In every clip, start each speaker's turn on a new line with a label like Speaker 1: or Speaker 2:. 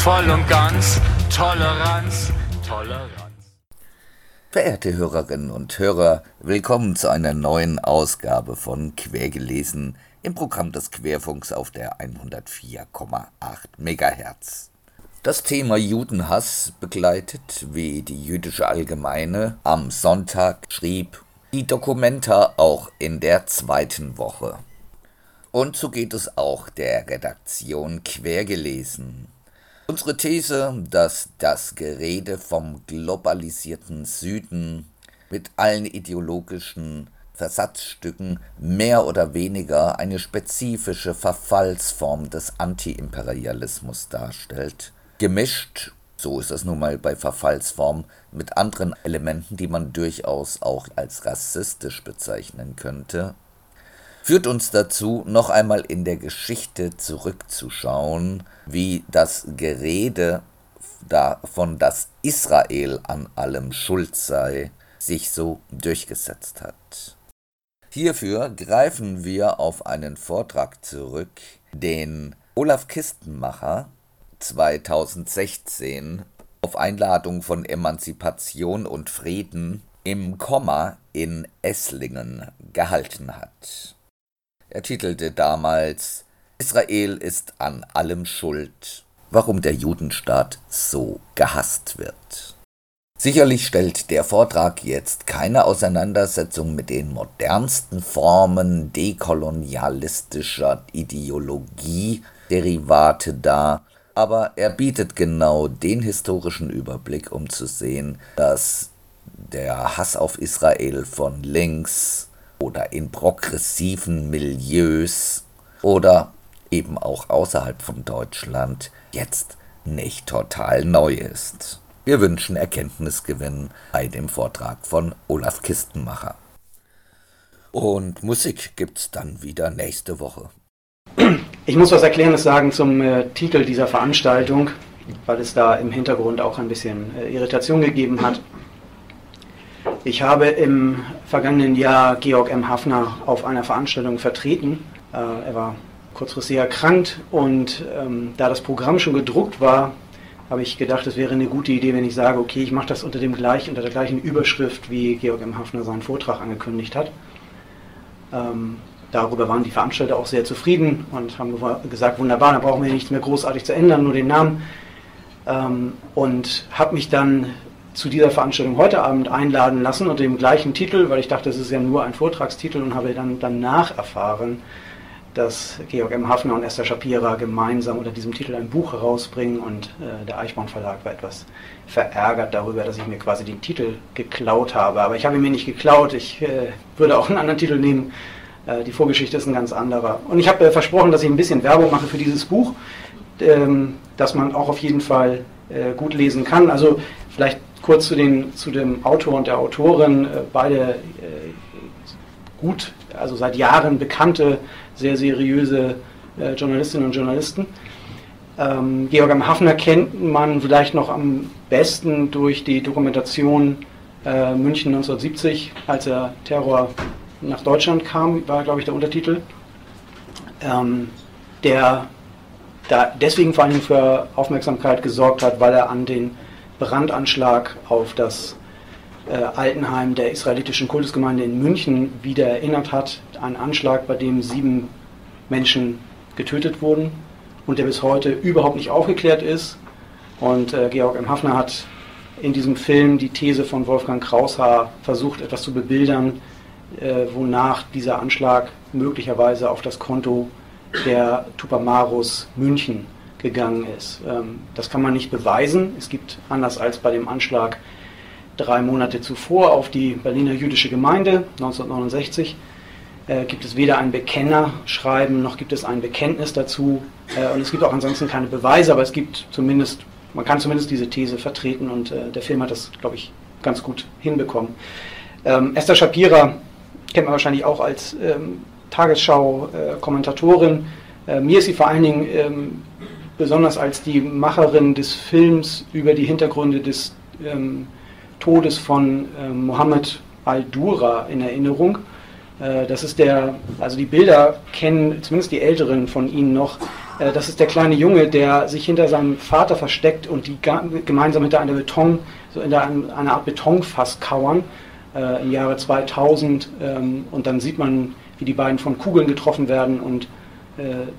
Speaker 1: voll und ganz, Toleranz, Toleranz.
Speaker 2: Verehrte Hörerinnen und Hörer, willkommen zu einer neuen Ausgabe von Quergelesen im Programm des Querfunks auf der 104,8 MHz. Das Thema Judenhass begleitet, wie die jüdische Allgemeine am Sonntag schrieb, die Dokumenta auch in der zweiten Woche. Und so geht es auch der Redaktion Quergelesen. Unsere These, dass das Gerede vom globalisierten Süden mit allen ideologischen Versatzstücken mehr oder weniger eine spezifische Verfallsform des Antiimperialismus darstellt, gemischt, so ist es nun mal bei Verfallsform, mit anderen Elementen, die man durchaus auch als rassistisch bezeichnen könnte, führt uns dazu, noch einmal in der Geschichte zurückzuschauen, wie das Gerede davon, dass Israel an allem schuld sei, sich so durchgesetzt hat. Hierfür greifen wir auf einen Vortrag zurück, den Olaf Kistenmacher 2016 auf Einladung von Emanzipation und Frieden im Komma in Esslingen gehalten hat. Er titelte damals Israel ist an allem schuld, warum der Judenstaat so gehasst wird. Sicherlich stellt der Vortrag jetzt keine Auseinandersetzung mit den modernsten Formen dekolonialistischer Ideologie Derivate dar, aber er bietet genau den historischen Überblick, um zu sehen, dass der Hass auf Israel von links oder in progressiven Milieus oder eben auch außerhalb von Deutschland jetzt nicht total neu ist. Wir wünschen Erkenntnisgewinn bei dem Vortrag von Olaf Kistenmacher. Und Musik gibt's dann wieder nächste Woche.
Speaker 3: Ich muss was Erklärendes sagen zum äh, Titel dieser Veranstaltung, weil es da im Hintergrund auch ein bisschen äh, Irritation gegeben hat. Ich habe im vergangenen Jahr Georg M. Hafner auf einer Veranstaltung vertreten. Äh, er war kurzfristig erkrankt und ähm, da das Programm schon gedruckt war, habe ich gedacht, es wäre eine gute Idee, wenn ich sage, okay, ich mache das unter dem gleich, unter der gleichen Überschrift, wie Georg M. Hafner seinen Vortrag angekündigt hat. Ähm, darüber waren die Veranstalter auch sehr zufrieden und haben gesagt, wunderbar, da brauchen wir nichts mehr großartig zu ändern, nur den Namen. Ähm, und habe mich dann zu dieser Veranstaltung heute Abend einladen lassen unter dem gleichen Titel, weil ich dachte, das ist ja nur ein Vortragstitel und habe dann danach erfahren, dass Georg M. Hafner und Esther Shapira gemeinsam unter diesem Titel ein Buch herausbringen und äh, der Eichborn Verlag war etwas verärgert darüber, dass ich mir quasi den Titel geklaut habe. Aber ich habe ihn mir nicht geklaut, ich äh, würde auch einen anderen Titel nehmen. Äh, die Vorgeschichte ist ein ganz anderer. Und ich habe äh, versprochen, dass ich ein bisschen Werbung mache für dieses Buch, ähm, das man auch auf jeden Fall äh, gut lesen kann. Also vielleicht kurz zu, den, zu dem Autor und der Autorin, äh, beide gut, also seit Jahren bekannte, sehr seriöse äh, Journalistinnen und Journalisten. Ähm, Georg am Hafner kennt man vielleicht noch am besten durch die Dokumentation äh, München 1970, als der Terror nach Deutschland kam, war glaube ich der Untertitel. Ähm, der da deswegen vor allem für Aufmerksamkeit gesorgt hat, weil er an den Brandanschlag auf das äh, Altenheim der israelitischen Kultusgemeinde in München wieder erinnert hat. Ein Anschlag, bei dem sieben Menschen getötet wurden und der bis heute überhaupt nicht aufgeklärt ist. Und äh, Georg M. Hafner hat in diesem Film die These von Wolfgang Kraushaar versucht, etwas zu bebildern, äh, wonach dieser Anschlag möglicherweise auf das Konto der Tupamaros München gegangen ist. Ähm, das kann man nicht beweisen. Es gibt, anders als bei dem Anschlag drei Monate zuvor auf die Berliner jüdische Gemeinde 1969, äh, gibt es weder ein Bekennerschreiben noch gibt es ein Bekenntnis dazu. Äh, und es gibt auch ansonsten keine Beweise, aber es gibt zumindest man kann zumindest diese These vertreten und äh, der Film hat das, glaube ich, ganz gut hinbekommen. Ähm, Esther Shapira kennt man wahrscheinlich auch als ähm, Tagesschau-Kommentatorin. Äh, mir ist sie vor allen Dingen ähm, besonders als die Macherin des Films über die Hintergründe des ähm, Todes von äh, Mohammed al-Dura in Erinnerung. Äh, das ist der, also die Bilder kennen zumindest die Älteren von Ihnen noch. Äh, das ist der kleine Junge, der sich hinter seinem Vater versteckt und die gemeinsam hinter einer Beton, so in einer Art Betonfass kauern äh, im Jahre 2000. Ähm, und dann sieht man, wie die beiden von Kugeln getroffen werden und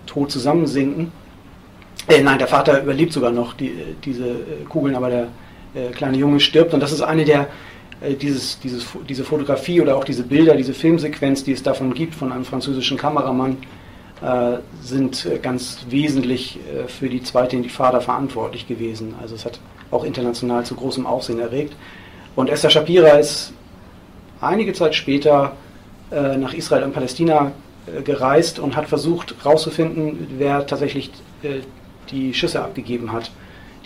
Speaker 3: tot zusammensinken. Äh, nein, der Vater überlebt sogar noch die, diese Kugeln, aber der kleine Junge stirbt. Und das ist eine der dieses, dieses, diese Fotografie oder auch diese Bilder, diese Filmsequenz, die es davon gibt, von einem französischen Kameramann, äh, sind äh, ganz wesentlich äh, für die zweite Intifada verantwortlich gewesen. Also es hat auch international zu großem Aufsehen erregt. Und Esther Shapira ist einige Zeit später äh, nach Israel und Palästina äh, gereist und hat versucht herauszufinden, wer tatsächlich die Schüsse abgegeben hat,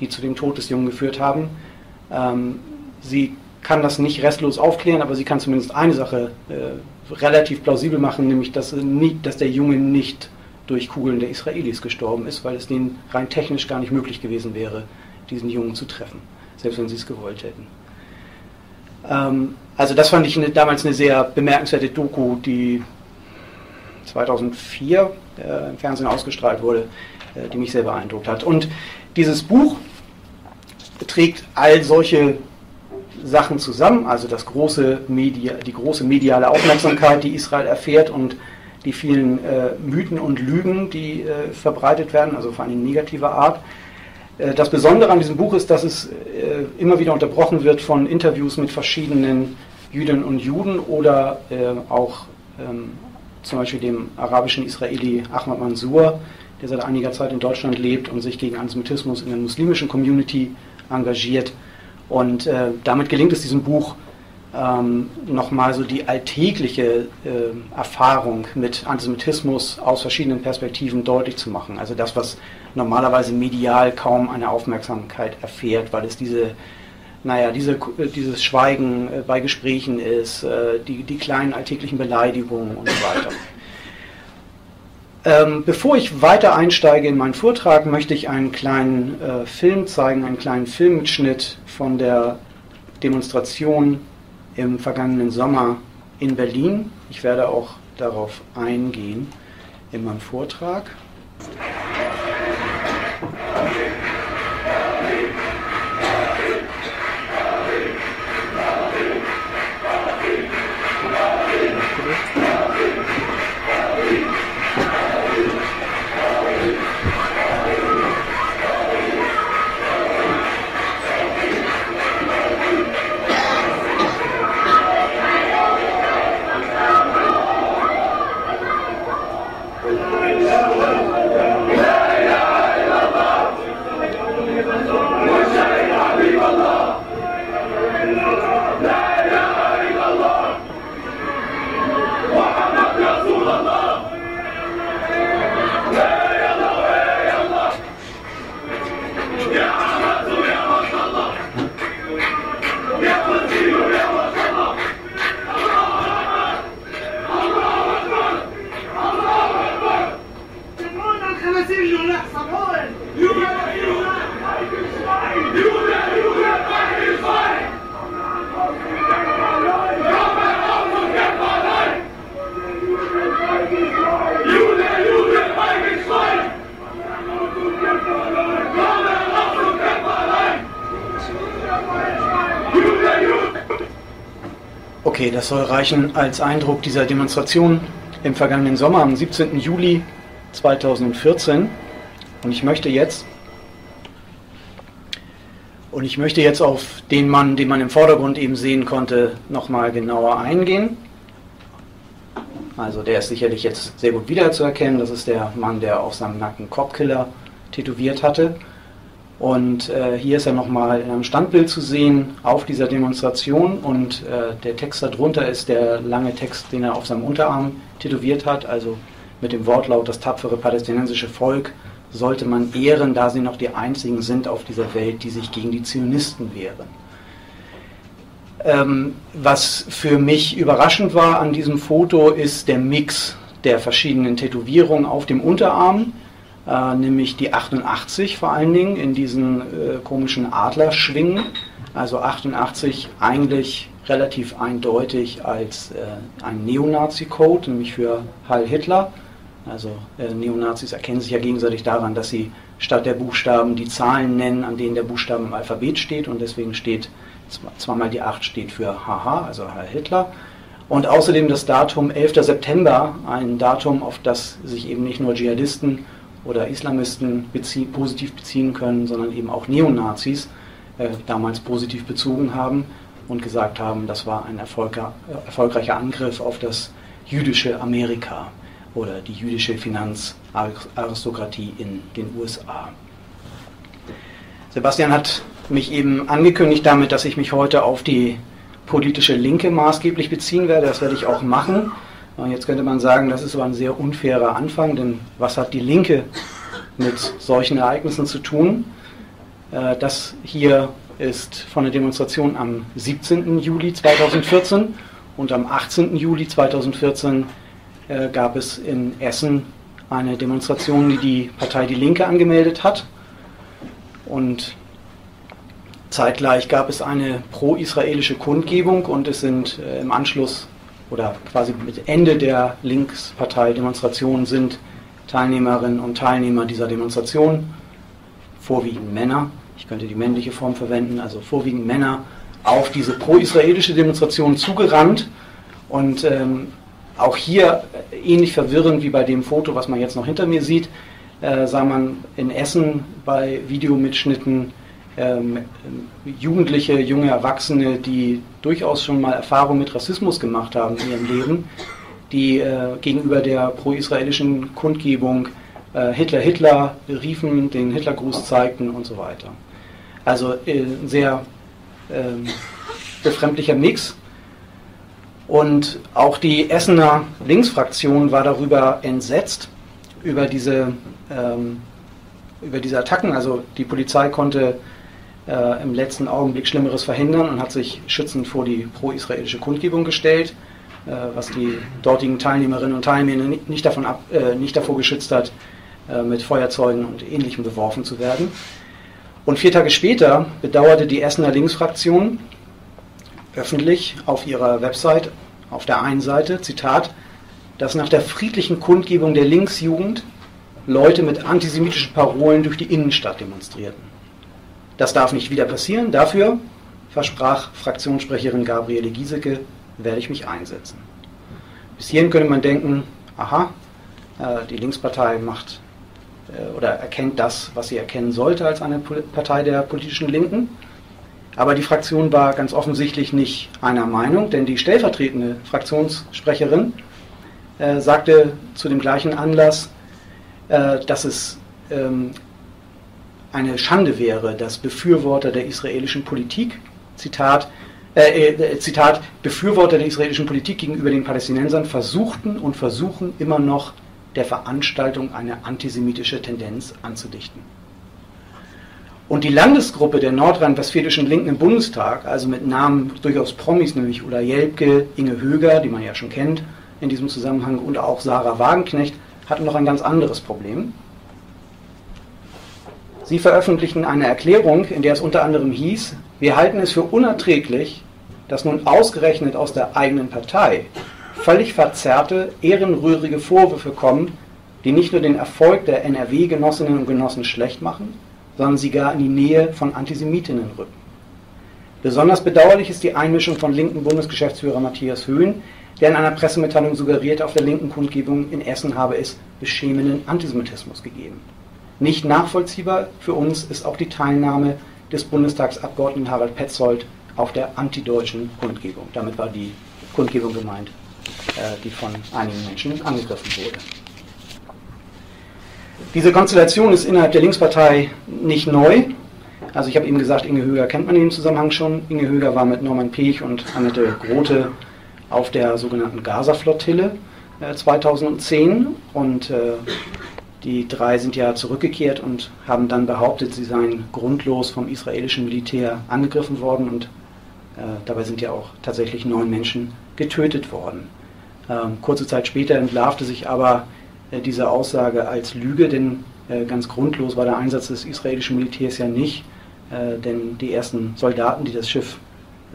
Speaker 3: die zu dem Tod des Jungen geführt haben. Ähm, sie kann das nicht restlos aufklären, aber sie kann zumindest eine Sache äh, relativ plausibel machen, nämlich dass, nie, dass der Junge nicht durch Kugeln der Israelis gestorben ist, weil es denen rein technisch gar nicht möglich gewesen wäre, diesen Jungen zu treffen, selbst wenn sie es gewollt hätten. Ähm, also das fand ich eine, damals eine sehr bemerkenswerte Doku, die 2004 äh, im Fernsehen ausgestrahlt wurde, äh, die mich sehr beeindruckt hat. Und dieses Buch trägt all solche Sachen zusammen, also das große Media, die große mediale Aufmerksamkeit, die Israel erfährt und die vielen äh, Mythen und Lügen, die äh, verbreitet werden, also vor allem negativer Art. Äh, das Besondere an diesem Buch ist, dass es äh, immer wieder unterbrochen wird von Interviews mit verschiedenen Jüdinnen und Juden oder äh, auch ähm, zum Beispiel dem arabischen Israeli Ahmad Mansour, der seit einiger Zeit in Deutschland lebt und sich gegen Antisemitismus in der muslimischen Community engagiert. Und äh, damit gelingt es diesem Buch, ähm, nochmal so die alltägliche äh, Erfahrung mit Antisemitismus aus verschiedenen Perspektiven deutlich zu machen. Also das, was normalerweise medial kaum eine Aufmerksamkeit erfährt, weil es diese, naja, diese, dieses Schweigen äh, bei Gesprächen ist, äh, die, die kleinen alltäglichen Beleidigungen und so weiter. Ähm, bevor ich weiter einsteige in meinen Vortrag, möchte ich einen kleinen äh, Film zeigen, einen kleinen Filmmitschnitt von der Demonstration im vergangenen Sommer in Berlin. Ich werde auch darauf eingehen in meinem Vortrag. Okay, das soll reichen als Eindruck dieser Demonstration im vergangenen Sommer am 17. Juli 2014. Und ich möchte jetzt und ich möchte jetzt auf den Mann, den man im Vordergrund eben sehen konnte, nochmal genauer eingehen. Also der ist sicherlich jetzt sehr gut wiederzuerkennen. Das ist der Mann, der auf seinem Nacken Copkiller tätowiert hatte. Und äh, hier ist er nochmal in einem Standbild zu sehen auf dieser Demonstration. Und äh, der Text darunter ist der lange Text, den er auf seinem Unterarm tätowiert hat, also mit dem Wortlaut das tapfere palästinensische Volk sollte man ehren, da sie noch die einzigen sind auf dieser Welt, die sich gegen die Zionisten wehren. Ähm, was für mich überraschend war an diesem Foto ist der Mix der verschiedenen Tätowierungen auf dem Unterarm, äh, nämlich die 88 vor allen Dingen in diesen äh, komischen Adlerschwingen. Also 88 eigentlich relativ eindeutig als äh, ein Neonazi-Code, nämlich für Heil Hitler. Also äh, Neonazis erkennen sich ja gegenseitig daran, dass sie statt der Buchstaben die Zahlen nennen, an denen der Buchstaben im Alphabet steht und deswegen steht zweimal die 8 steht für HH, also Heil Hitler. Und außerdem das Datum 11. September, ein Datum, auf das sich eben nicht nur Dschihadisten oder Islamisten bezie positiv beziehen können, sondern eben auch Neonazis äh, damals positiv bezogen haben und gesagt haben, das war ein erfolgreicher Angriff auf das jüdische Amerika oder die jüdische Finanzaristokratie in den USA. Sebastian hat mich eben angekündigt damit, dass ich mich heute auf die politische Linke maßgeblich beziehen werde. Das werde ich auch machen. Und jetzt könnte man sagen, das ist aber ein sehr unfairer Anfang, denn was hat die Linke mit solchen Ereignissen zu tun? Äh, das hier ist von der Demonstration am 17. Juli 2014 und am 18. Juli 2014 äh, gab es in Essen eine Demonstration, die die Partei Die Linke angemeldet hat. Und zeitgleich gab es eine pro-israelische Kundgebung und es sind äh, im Anschluss oder quasi mit Ende der Linkspartei-Demonstration sind Teilnehmerinnen und Teilnehmer dieser Demonstration, vorwiegend Männer, ich könnte die männliche Form verwenden, also vorwiegend Männer, auf diese pro-israelische Demonstration zugerannt. Und ähm, auch hier ähnlich verwirrend wie bei dem Foto, was man jetzt noch hinter mir sieht, äh, sah man in Essen bei Videomitschnitten ähm, Jugendliche, junge Erwachsene, die durchaus schon mal Erfahrung mit Rassismus gemacht haben in ihrem Leben, die äh, gegenüber der pro-israelischen Kundgebung äh, Hitler, Hitler riefen, den Hitlergruß zeigten und so weiter. Also äh, ein sehr ähm, befremdlicher Mix. Und auch die Essener Linksfraktion war darüber entsetzt, über diese, ähm, über diese Attacken. Also die Polizei konnte äh, im letzten Augenblick Schlimmeres verhindern und hat sich schützend vor die pro-israelische Kundgebung gestellt, äh, was die dortigen Teilnehmerinnen und Teilnehmer nicht, davon ab, äh, nicht davor geschützt hat, äh, mit Feuerzeugen und Ähnlichem beworfen zu werden. Und vier Tage später bedauerte die Essener Linksfraktion öffentlich auf ihrer Website auf der einen Seite, Zitat, dass nach der friedlichen Kundgebung der Linksjugend Leute mit antisemitischen Parolen durch die Innenstadt demonstrierten. Das darf nicht wieder passieren. Dafür, versprach Fraktionssprecherin Gabriele Giesecke, werde ich mich einsetzen. Bis hierhin könnte man denken, aha, äh, die Linkspartei macht äh, oder erkennt das, was sie erkennen sollte als eine Partei der politischen Linken. Aber die Fraktion war ganz offensichtlich nicht einer Meinung, denn die stellvertretende Fraktionssprecherin äh, sagte zu dem gleichen Anlass, äh, dass es ähm, eine Schande wäre, dass Befürworter der israelischen Politik, Zitat, äh, äh, Zitat, Befürworter der israelischen Politik gegenüber den Palästinensern versuchten und versuchen immer noch der Veranstaltung eine antisemitische Tendenz anzudichten. Und die Landesgruppe der nordrhein-westfälischen Linken im Bundestag, also mit Namen durchaus Promis, nämlich Ulla Jelpke, Inge Höger, die man ja schon kennt in diesem Zusammenhang, und auch Sarah Wagenknecht, hatten noch ein ganz anderes Problem. Sie veröffentlichten eine Erklärung, in der es unter anderem hieß, wir halten es für unerträglich, dass nun ausgerechnet aus der eigenen Partei völlig verzerrte, ehrenrührige Vorwürfe kommen, die nicht nur den Erfolg der NRW-Genossinnen und Genossen schlecht machen, sondern sie gar in die Nähe von Antisemitinnen rücken. Besonders bedauerlich ist die Einmischung von linken Bundesgeschäftsführer Matthias Höhn, der in einer Pressemitteilung suggeriert, auf der linken Kundgebung in Essen habe es beschämenden Antisemitismus gegeben. Nicht nachvollziehbar für uns ist auch die Teilnahme des Bundestagsabgeordneten Harald Petzold auf der antideutschen Kundgebung. Damit war die Kundgebung gemeint, äh, die von einigen Menschen angegriffen wurde. Diese Konstellation ist innerhalb der Linkspartei nicht neu. Also ich habe eben gesagt, Inge Höger kennt man in dem Zusammenhang schon. Inge Höger war mit Norman Pech und Annette Grote auf der sogenannten Gaza-Flottille äh, 2010 und äh, Die drei sind ja zurückgekehrt und haben dann behauptet, sie seien grundlos vom israelischen Militär angegriffen worden und äh, dabei sind ja auch tatsächlich neun Menschen getötet worden. Ähm, kurze Zeit später entlarvte sich aber äh, diese Aussage als Lüge, denn äh, ganz grundlos war der Einsatz des israelischen Militärs ja nicht, äh, denn die ersten Soldaten, die das Schiff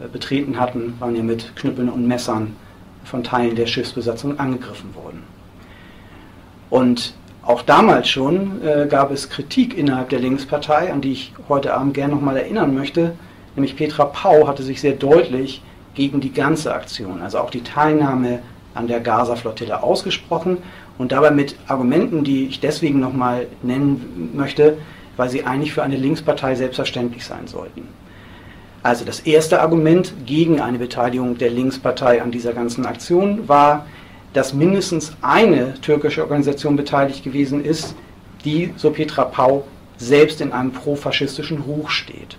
Speaker 3: äh, betreten hatten, waren ja mit Knüppeln und Messern von Teilen der Schiffsbesatzung angegriffen worden. Und auch damals schon äh, gab es Kritik innerhalb der Linkspartei, an die ich heute Abend gerne nochmal erinnern möchte. Nämlich Petra Pau hatte sich sehr deutlich gegen die ganze Aktion, also auch die Teilnahme an der Gaza-Flottille ausgesprochen und dabei mit Argumenten, die ich deswegen nochmal nennen möchte, weil sie eigentlich für eine Linkspartei selbstverständlich sein sollten. Also das erste Argument gegen eine Beteiligung der Linkspartei an dieser ganzen Aktion war, dass mindestens eine türkische Organisation beteiligt gewesen ist, die, so Petra Pau, selbst in einem profaschistischen Ruch steht.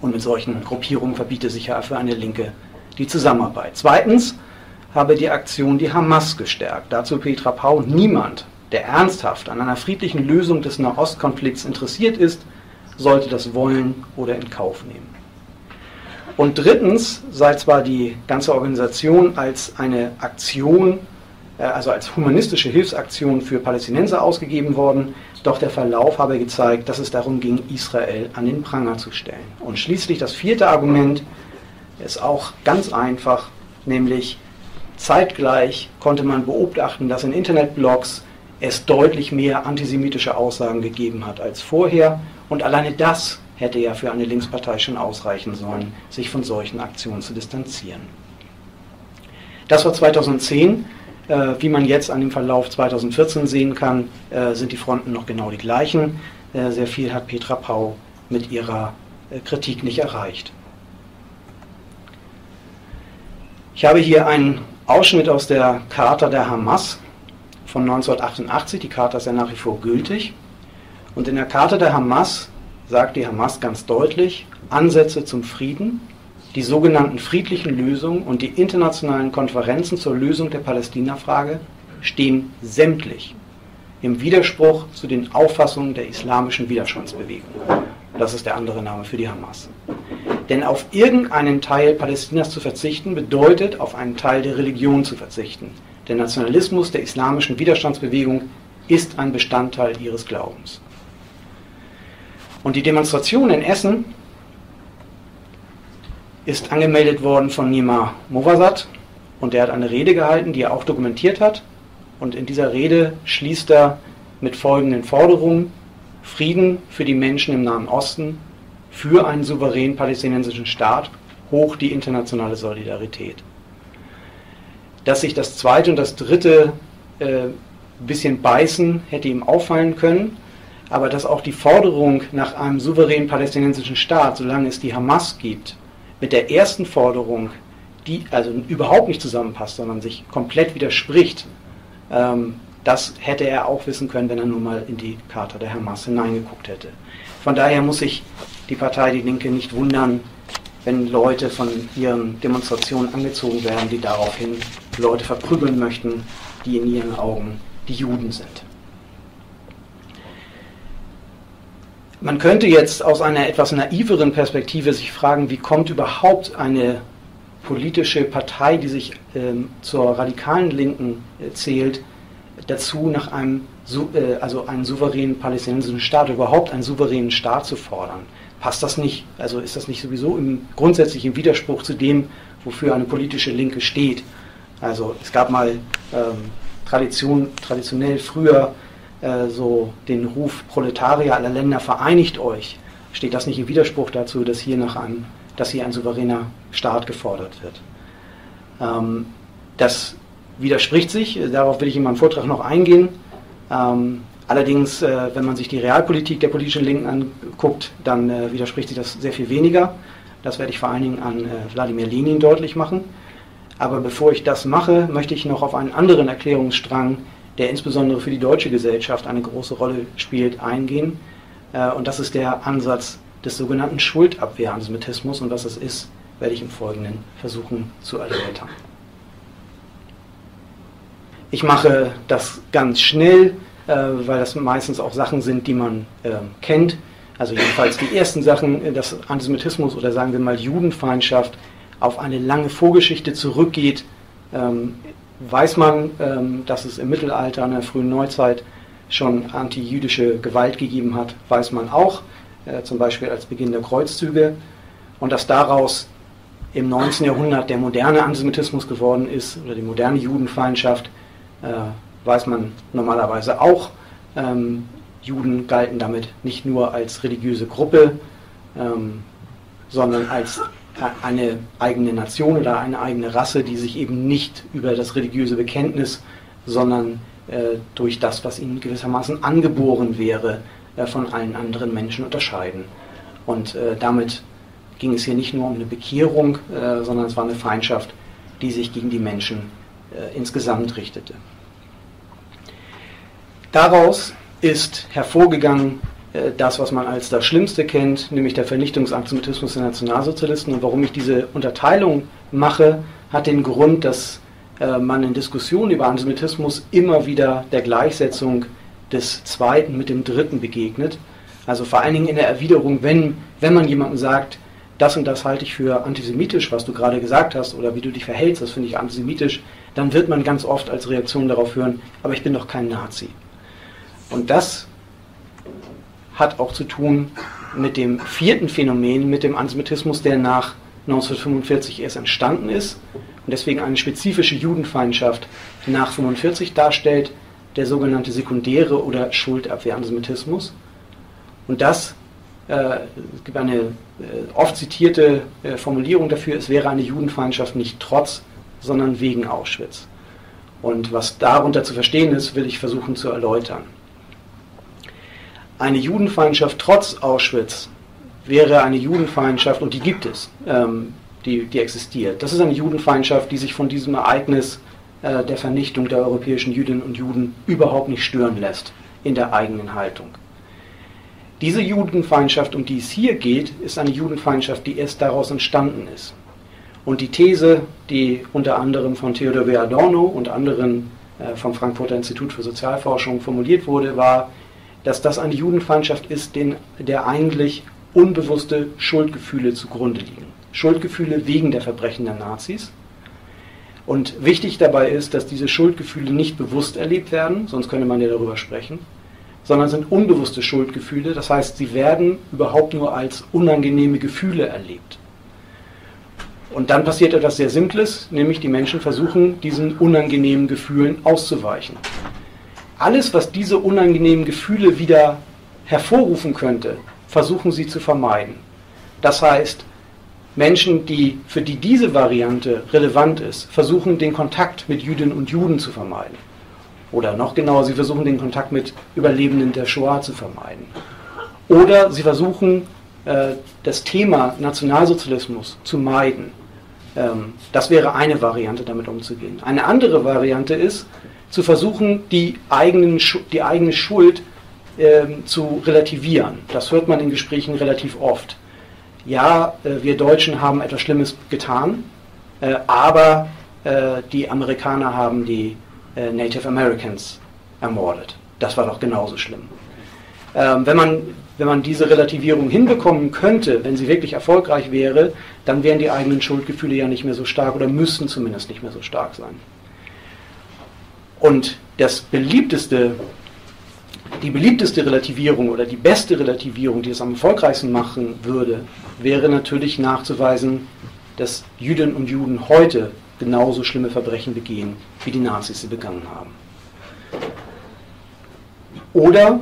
Speaker 3: Und mit solchen Gruppierungen verbiete sich ja für eine Linke die Zusammenarbeit. Zweitens habe die Aktion die Hamas gestärkt. Dazu Petra Pau, niemand, der ernsthaft an einer friedlichen Lösung des Nahostkonflikts interessiert ist, sollte das wollen oder in Kauf nehmen. Und drittens sei zwar die ganze Organisation als eine Aktion, äh, also als humanistische Hilfsaktion für Palästinenser ausgegeben worden, doch der Verlauf habe gezeigt, dass es darum ging, Israel an den Pranger zu stellen. Und schließlich das vierte Argument ist auch ganz einfach, nämlich zeitgleich konnte man beobachten, dass in Internetblogs es deutlich mehr antisemitische Aussagen gegeben hat als vorher. Und alleine das hätte ja für eine Linkspartei schon ausreichen sollen, sich von solchen Aktionen zu distanzieren. Das war 2010. Äh, wie man jetzt an dem Verlauf 2014 sehen kann, äh, sind die Fronten noch genau die gleichen. Äh, sehr viel hat Petra Pau mit ihrer Kritik nicht erreicht. Ich habe hier einen Ausschnitt aus der Charta der Hamas von 1988. Die Charta ist ja nach wie vor gültig. Und in der Charta der Hamas sagt die Hamas ganz deutlich, Ansätze zum Frieden, die sogenannten friedlichen Lösungen und die internationalen Konferenzen zur Lösung der Palästina-Frage stehen sämtlich im Widerspruch zu den Auffassungen der islamischen Widerstandsbewegung. Das ist der andere Name für die Hamas. Denn auf irgendeinen Teil Palästinas zu verzichten, bedeutet auf einen Teil der Religion zu verzichten. Der Nationalismus der islamischen Widerstandsbewegung ist ein Bestandteil ihres Glaubens. Und die Demonstration in Essen ist angemeldet worden von Nima Movasat und der hat eine Rede gehalten, die er auch dokumentiert hat. Und in dieser Rede schließt er mit folgenden Forderungen Frieden für die Menschen im Nahen Osten, für einen souveränen palästinensischen Staat, hoch die internationale Solidarität. Dass sich das zweite und das dritte äh, bisschen beißen, hätte ihm auffallen können aber dass auch die Forderung nach einem souveränen palästinensischen Staat, solange es die Hamas gibt, mit der ersten Forderung, die also überhaupt nicht zusammenpasst, sondern sich komplett widerspricht, ähm, das hätte er auch wissen können, wenn er nur mal in die Charta der Hamas hineingeguckt hätte. Von daher muss sich die Partei Die Linke nicht wundern, wenn Leute von ihren Demonstrationen angezogen werden, die daraufhin Leute verprügeln möchten, die in ihren Augen die Juden sind. Man könnte jetzt aus einer etwas naiveren Perspektive sich fragen, wie kommt überhaupt eine politische Partei, die sich ähm, zur radikalen Linken äh, zählt, dazu, nach einem, äh, also einen souveränen palästinensischen Staat, überhaupt einen souveränen Staat zu fordern. Passt das nicht? Also ist das nicht sowieso im, grundsätzlich im Widerspruch zu dem, wofür eine politische Linke steht? Also es gab mal ähm, Tradition, traditionell früher äh, so den Ruf Proletarier aller Länder vereinigt euch, steht das nicht im Widerspruch dazu, dass hier nach einem, dass hier ein souveräner Staat gefordert wird. Ähm, das widerspricht sich, darauf will ich in meinem Vortrag noch eingehen. Ähm, allerdings, äh, wenn man sich die Realpolitik der politischen Linken anguckt, dann äh, widerspricht sich das sehr viel weniger. Das werde ich vor allen Dingen an äh, Wladimir Lenin deutlich machen. Aber bevor ich das mache, möchte ich noch auf einen anderen Erklärungsstrang der insbesondere für die deutsche Gesellschaft eine große Rolle spielt, eingehen. Äh, und das ist der Ansatz des sogenannten Schuldabwehrantismus. Und was es ist, werde ich im Folgenden versuchen zu erläutern. Ich mache das ganz schnell. äh, weil das meistens auch Sachen sind, die man äh, kennt. Also jedenfalls die ersten Sachen, äh, dass Antisemitismus oder sagen wir mal Judenfeindschaft auf eine lange Vorgeschichte zurückgeht, ähm, weiß man, ähm, dass es im Mittelalter, in der frühen Neuzeit schon antijüdische Gewalt gegeben hat, weiß man auch, äh, zum Beispiel als Beginn der Kreuzzüge. Und dass daraus im 19. Jahrhundert der moderne Antisemitismus geworden ist oder die moderne Judenfeindschaft, äh, weiß man normalerweise auch. Ähm, Juden galten damit nicht nur als religiöse Gruppe, ähm, sondern als eine eigene Nation oder eine eigene Rasse, die sich eben nicht über das religiöse Bekenntnis, sondern äh, durch das, was ihnen gewissermaßen angeboren wäre, äh, von allen anderen Menschen unterscheiden. Und äh, damit ging es hier nicht nur um eine Bekehrung, äh, sondern es war eine Feindschaft, die sich gegen die Menschen äh, insgesamt richtete. Daraus ist hervorgegangen das, was man als das Schlimmste kennt, nämlich der Vernichtungsantisemitismus der Nationalsozialisten. Und warum ich diese Unterteilung mache, hat den Grund, dass äh, man in Diskussionen über Antisemitismus immer wieder der Gleichsetzung des Zweiten mit dem Dritten begegnet. Also vor allen Dingen in der Erwiderung, wenn, wenn man jemandem sagt, das und das halte ich für antisemitisch, was du gerade gesagt hast, oder wie du dich verhältst, das finde ich antisemitisch, dann wird man ganz oft als Reaktion darauf hören, aber ich bin doch kein Nazi. Und das hat auch zu tun mit dem vierten Phänomen, mit dem Antisemitismus, der nach 1945 erst entstanden ist und deswegen eine spezifische Judenfeindschaft nach 1945 darstellt, der sogenannte sekundäre oder Schuldabwehr-Antisemitismus. Und das, äh, es gibt eine äh, oft zitierte äh, Formulierung dafür, es wäre eine Judenfeindschaft nicht trotz, sondern wegen Auschwitz. Und was darunter zu verstehen ist, will ich versuchen zu erläutern. Eine Judenfeindschaft trotz Auschwitz wäre eine Judenfeindschaft, und die gibt es, ähm, die, die existiert. Das ist eine Judenfeindschaft, die sich von diesem Ereignis äh, der Vernichtung der europäischen Jüdinnen und Juden überhaupt nicht stören lässt in der eigenen Haltung. Diese Judenfeindschaft, um die es hier geht, ist eine Judenfeindschaft, die erst daraus entstanden ist. Und die These, die unter anderem von Theodor W. Adorno und anderen äh, vom Frankfurter Institut für Sozialforschung formuliert wurde, war, dass das eine Judenfeindschaft ist, den, der eigentlich unbewusste Schuldgefühle zugrunde liegen. Schuldgefühle wegen der Verbrechen der Nazis. Und wichtig dabei ist, dass diese Schuldgefühle nicht bewusst erlebt werden, sonst könnte man ja darüber sprechen, sondern sind unbewusste Schuldgefühle. Das heißt, sie werden überhaupt nur als unangenehme Gefühle erlebt. Und dann passiert etwas sehr Simples, nämlich die Menschen versuchen, diesen unangenehmen Gefühlen auszuweichen alles, was diese unangenehmen Gefühle wieder hervorrufen könnte, versuchen sie zu vermeiden. Das heißt, Menschen, die, für die diese Variante relevant ist, versuchen den Kontakt mit Jüdinnen und Juden zu vermeiden. Oder noch genauer, sie versuchen den Kontakt mit Überlebenden der Shoah zu vermeiden. Oder sie versuchen äh, das Thema Nationalsozialismus zu meiden. Ähm, das wäre eine Variante, damit umzugehen. Eine andere Variante ist, zu versuchen, die, eigenen, die eigene Schuld ähm, zu relativieren. Das hört man in Gesprächen relativ oft. Ja, äh, wir Deutschen haben etwas Schlimmes getan, äh, aber äh, die Amerikaner haben die äh, Native Americans ermordet. Das war doch genauso schlimm. Ähm, wenn, man, wenn man diese Relativierung hinbekommen könnte, wenn sie wirklich erfolgreich wäre, dann wären die eigenen Schuldgefühle ja nicht mehr so stark oder müssten zumindest nicht mehr so stark sein. Und das beliebteste, die beliebteste Relativierung oder die beste Relativierung, die es am erfolgreichsten machen würde, wäre natürlich nachzuweisen, dass Jüdinnen und Juden heute genauso schlimme Verbrechen begehen, wie die Nazis sie begangen haben. Oder,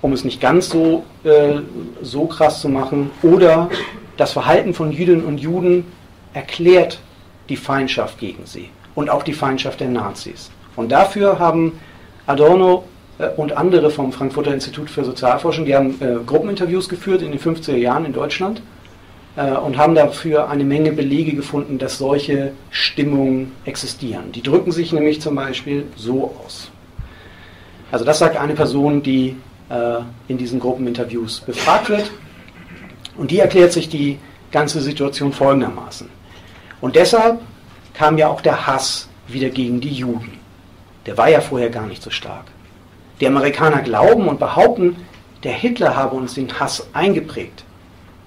Speaker 3: um es nicht ganz so, äh, so krass zu machen, oder das Verhalten von Jüdinnen und Juden erklärt die Feindschaft gegen sie und auch die Feindschaft der Nazis. Und dafür haben Adorno äh, und andere vom Frankfurter Institut für Sozialforschung, die haben äh, Gruppeninterviews geführt in den 50er Jahren in Deutschland äh, und haben dafür eine Menge Belege gefunden, dass solche Stimmungen existieren. Die drücken sich nämlich zum Beispiel so aus. Also das sagt eine Person, die äh, in diesen Gruppeninterviews befragt wird. Und die erklärt sich die ganze Situation folgendermaßen. Und deshalb kam ja auch der Hass wieder gegen die Juden. Der war ja vorher gar nicht so stark. Die Amerikaner glauben und behaupten, der Hitler habe uns den Hass eingeprägt.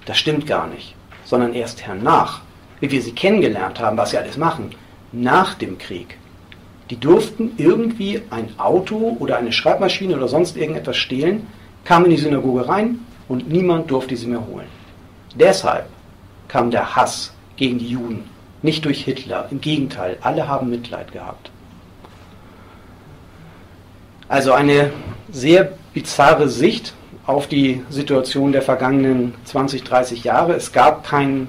Speaker 3: Das stimmt gar nicht, sondern erst hernach, wie wir sie kennengelernt haben, was sie alles machen, nach dem Krieg. Die durften irgendwie ein Auto oder eine Schreibmaschine oder sonst irgendetwas stehlen, kamen in die Synagoge rein und niemand durfte sie mehr holen. Deshalb kam der Hass gegen die Juden, nicht durch Hitler, im Gegenteil, alle haben Mitleid gehabt. Also eine sehr bizarre Sicht auf die Situation der vergangenen 20, 30 Jahre. Es gab keinen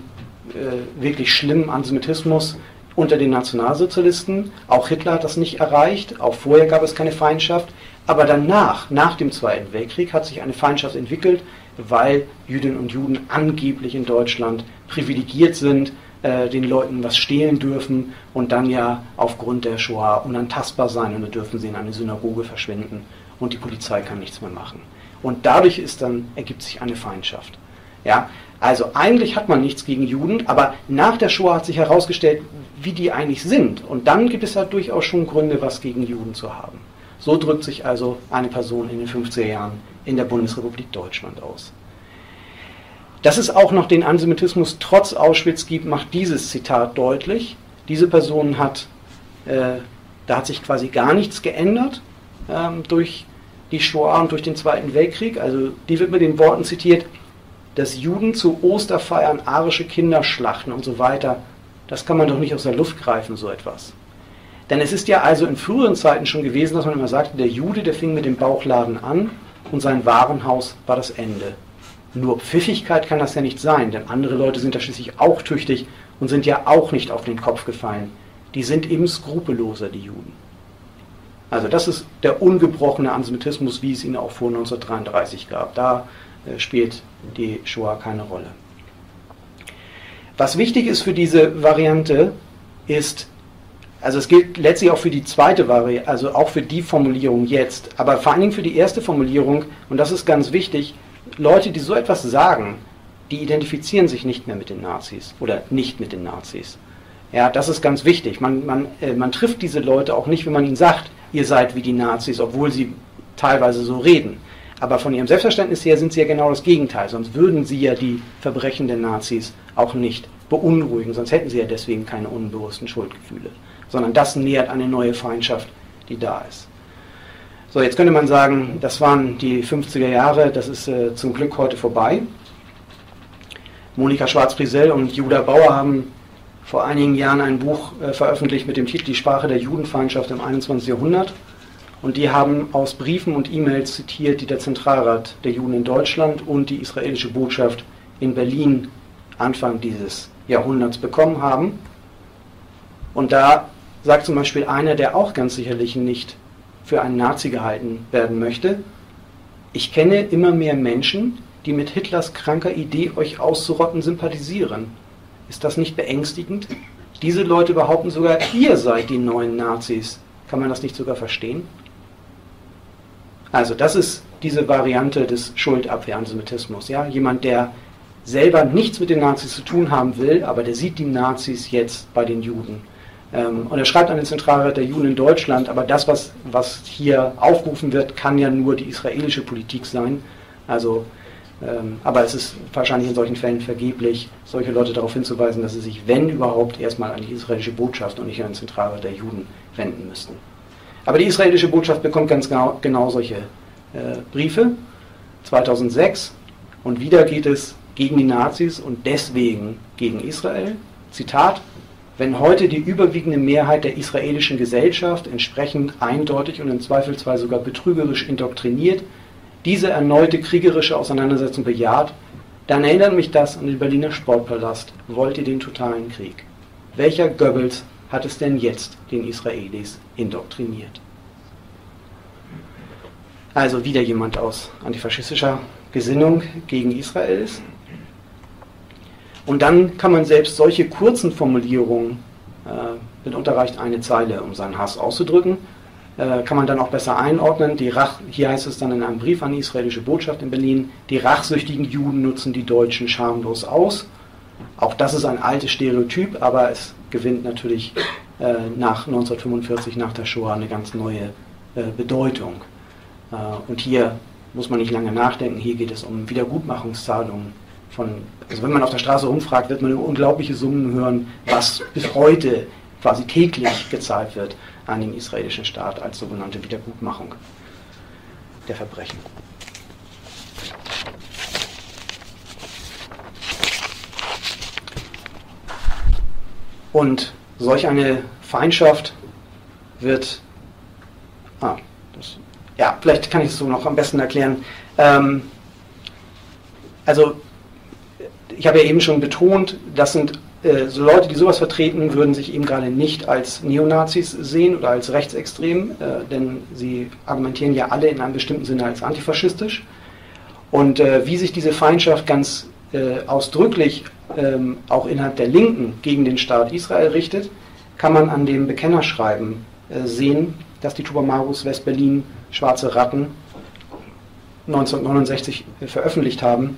Speaker 3: äh, wirklich schlimmen Antisemitismus unter den Nationalsozialisten. Auch Hitler hat das nicht erreicht. Auch vorher gab es keine Feindschaft. Aber danach, nach dem Zweiten Weltkrieg, hat sich eine Feindschaft entwickelt, weil Jüdinnen und Juden angeblich in Deutschland privilegiert sind, äh, den Leuten was stehlen dürfen und dann ja aufgrund der Shoah unantastbar sein und dann dürfen sie in eine Synagoge verschwinden und die Polizei kann nichts mehr machen. Und dadurch ist dann, ergibt sich eine Feindschaft. Ja, also eigentlich hat man nichts gegen Juden, aber nach der Shoah hat sich herausgestellt, wie die eigentlich sind. Und dann gibt es ja durchaus schon Gründe, was gegen Juden zu haben. So drückt sich also eine Person in den 50er Jahren in der Bundesrepublik Deutschland aus. Dass es auch noch den Antisemitismus trotz Auschwitz gibt, macht dieses Zitat deutlich. Diese Person hat, äh, da hat sich quasi gar nichts geändert ähm, durch die Shoah und durch den Zweiten Weltkrieg. Also die wird mit den Worten zitiert, dass Juden zu Osterfeiern arische Kinder schlachten und so weiter. Das kann man doch nicht aus der Luft greifen, so etwas. Denn es ist ja also in früheren Zeiten schon gewesen, dass man immer sagte, der Jude, der fing mit dem Bauchladen an und sein Warenhaus war das Ende. Nur Pfiffigkeit kann das ja nicht sein, denn andere Leute sind da schließlich auch tüchtig und sind ja auch nicht auf den Kopf gefallen. Die sind eben skrupelloser, die Juden. Also das ist der ungebrochene Antisemitismus, wie es ihn auch vor 1933 gab. Da äh, spielt die Shoah keine Rolle. Was wichtig ist für diese Variante, ist also es gilt letztlich auch für die zweite Variante, also auch für die Formulierung jetzt, aber vor allen Dingen für die erste Formulierung, und das ist ganz wichtig, Leute, die so etwas sagen, die identifizieren sich nicht mehr mit den Nazis oder nicht mit den Nazis. Ja, das ist ganz wichtig. Man, man, äh, man trifft diese Leute auch nicht, wenn man ihnen sagt, ihr seid wie die Nazis, obwohl sie teilweise so reden. Aber von ihrem Selbstverständnis her sind sie ja genau das Gegenteil. Sonst würden sie ja die Verbrechen der Nazis auch nicht beunruhigen. Sonst hätten sie ja deswegen keine unbewussten Schuldgefühle sondern das nähert eine neue Feindschaft, die da ist. So, jetzt könnte man sagen, das waren die 50er Jahre, das ist äh, zum Glück heute vorbei. Monika Schwarz-Prisell und Judah Bauer haben vor einigen Jahren ein Buch äh, veröffentlicht mit dem Titel Die Sprache der Judenfeindschaft im 21. Jahrhundert. Und die haben aus Briefen und E-Mails zitiert, die der Zentralrat der Juden in Deutschland und die israelische Botschaft in Berlin Anfang dieses Jahrhunderts bekommen haben. Und da sagt zum Beispiel einer, der auch ganz sicherlich nicht für einen Nazi gehalten werden möchte, ich kenne immer mehr Menschen, die mit Hitlers kranker Idee, euch auszurotten, sympathisieren. Ist das nicht beängstigend? Diese Leute behaupten sogar, ihr seid die neuen Nazis. Kann man das nicht sogar verstehen? Also das ist diese Variante des Schuldabwehrantisemitismus. Ja? Jemand, der selber nichts mit den Nazis zu tun haben will, aber der sieht die Nazis jetzt bei den Juden und er schreibt an den Zentralrat der Juden in Deutschland, aber das, was, was hier aufgerufen wird, kann ja nur die israelische Politik sein. Also, ähm, aber es ist wahrscheinlich in solchen Fällen vergeblich, solche Leute darauf hinzuweisen, dass sie sich, wenn überhaupt, erstmal an die israelische Botschaft und nicht an den Zentralrat der Juden wenden müssten. Aber die israelische Botschaft bekommt ganz genau, genau solche äh, Briefe, 2006, und wieder geht es gegen die Nazis und deswegen gegen Israel. Zitat, wenn heute die überwiegende Mehrheit der israelischen Gesellschaft entsprechend eindeutig und im Zweifelsfall sogar betrügerisch indoktriniert diese erneute kriegerische Auseinandersetzung bejaht, dann erinnert mich das an den Berliner Sportpalast. Wollt ihr den totalen Krieg? Welcher Goebbels hat es denn jetzt den Israelis indoktriniert? Also wieder jemand aus antifaschistischer Gesinnung gegen Israel ist. Und dann kann man selbst solche kurzen Formulierungen, äh, mitunter reicht eine Zeile, um seinen Hass auszudrücken, äh, kann man dann auch besser einordnen. Die Rach, hier heißt es dann in einem Brief an die israelische Botschaft in Berlin, die rachsüchtigen Juden nutzen die Deutschen schamlos aus. Auch das ist ein altes Stereotyp, aber es gewinnt natürlich äh, nach 1945, nach der Shoah, eine ganz neue äh, Bedeutung. Äh, und hier muss man nicht lange nachdenken, hier geht es um Wiedergutmachungszahlungen von, also wenn man auf der Straße rumfragt, wird man unglaubliche Summen hören, was bis heute quasi täglich gezahlt wird an den israelischen Staat als sogenannte Wiedergutmachung der Verbrechen. Und solch eine Feindschaft wird, ah, das, ja, vielleicht kann ich es so noch am besten erklären. Ähm, also, ich habe ja eben schon betont, das sind äh, so Leute, die sowas vertreten, würden sich eben gerade nicht als Neonazis sehen oder als rechtsextrem, äh, denn sie argumentieren ja alle in einem bestimmten Sinne als antifaschistisch. Und äh, wie sich diese Feindschaft ganz äh, ausdrücklich ähm, auch innerhalb der Linken gegen den Staat Israel richtet, kann man an dem Bekennerschreiben äh, sehen, das die Tubamarus West-Berlin Schwarze Ratten 1969 äh, veröffentlicht haben,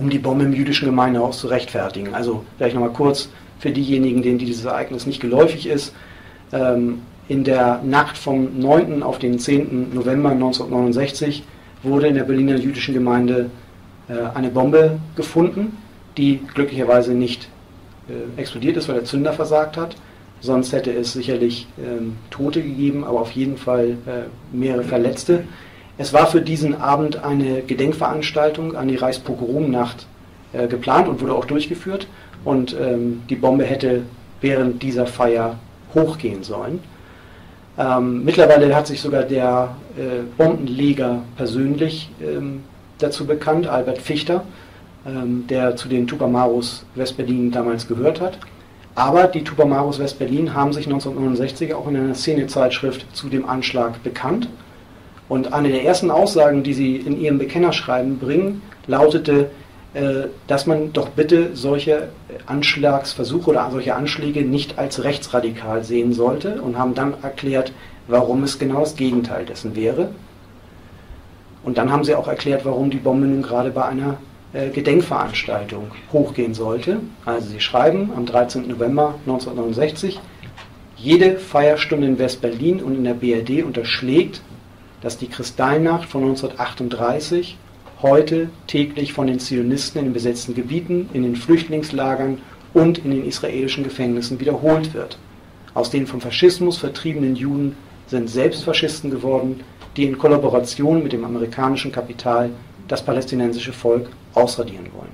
Speaker 3: um die Bombe im jüdischen Gemeindehaus zu rechtfertigen. Also vielleicht nochmal kurz für diejenigen, denen dieses Ereignis nicht geläufig ist. Ähm, in der Nacht vom 9. auf den 10. November 1969 wurde in der Berliner jüdischen Gemeinde äh, eine Bombe gefunden, die glücklicherweise nicht äh, explodiert ist, weil der Zünder versagt hat. Sonst hätte es sicherlich ähm, Tote gegeben, aber auf jeden Fall äh, mehrere Verletzte. Es war für diesen Abend eine Gedenkveranstaltung an die Reichspogromnacht äh, geplant und wurde auch durchgeführt. Und ähm, die Bombe hätte während dieser Feier hochgehen sollen. Ähm, mittlerweile hat sich sogar der äh, Bombenleger persönlich ähm, dazu bekannt, Albert Fichter, ähm, der zu den Tupamaros Westberlin damals gehört hat. Aber die Tupamaros Westberlin haben sich 1969 auch in einer Szenezeitschrift zu dem Anschlag bekannt. Und eine der ersten Aussagen, die sie in ihrem Bekennerschreiben bringen, lautete, äh, dass man doch bitte solche Anschlagsversuche oder solche Anschläge nicht als rechtsradikal sehen sollte und haben dann erklärt, warum es genau das Gegenteil dessen wäre. Und dann haben sie auch erklärt, warum die Bombe nun gerade bei einer äh, Gedenkveranstaltung hochgehen sollte. Also sie schreiben am 13. November 1969, jede Feierstunde in West-Berlin und in der BRD unterschlägt, dass die Kristallnacht von 1938 heute täglich von den Zionisten in den besetzten Gebieten, in den Flüchtlingslagern und in den israelischen Gefängnissen wiederholt wird. Aus den vom Faschismus vertriebenen Juden sind selbst Faschisten geworden, die in Kollaboration mit dem amerikanischen Kapital das palästinensische Volk ausradieren wollen.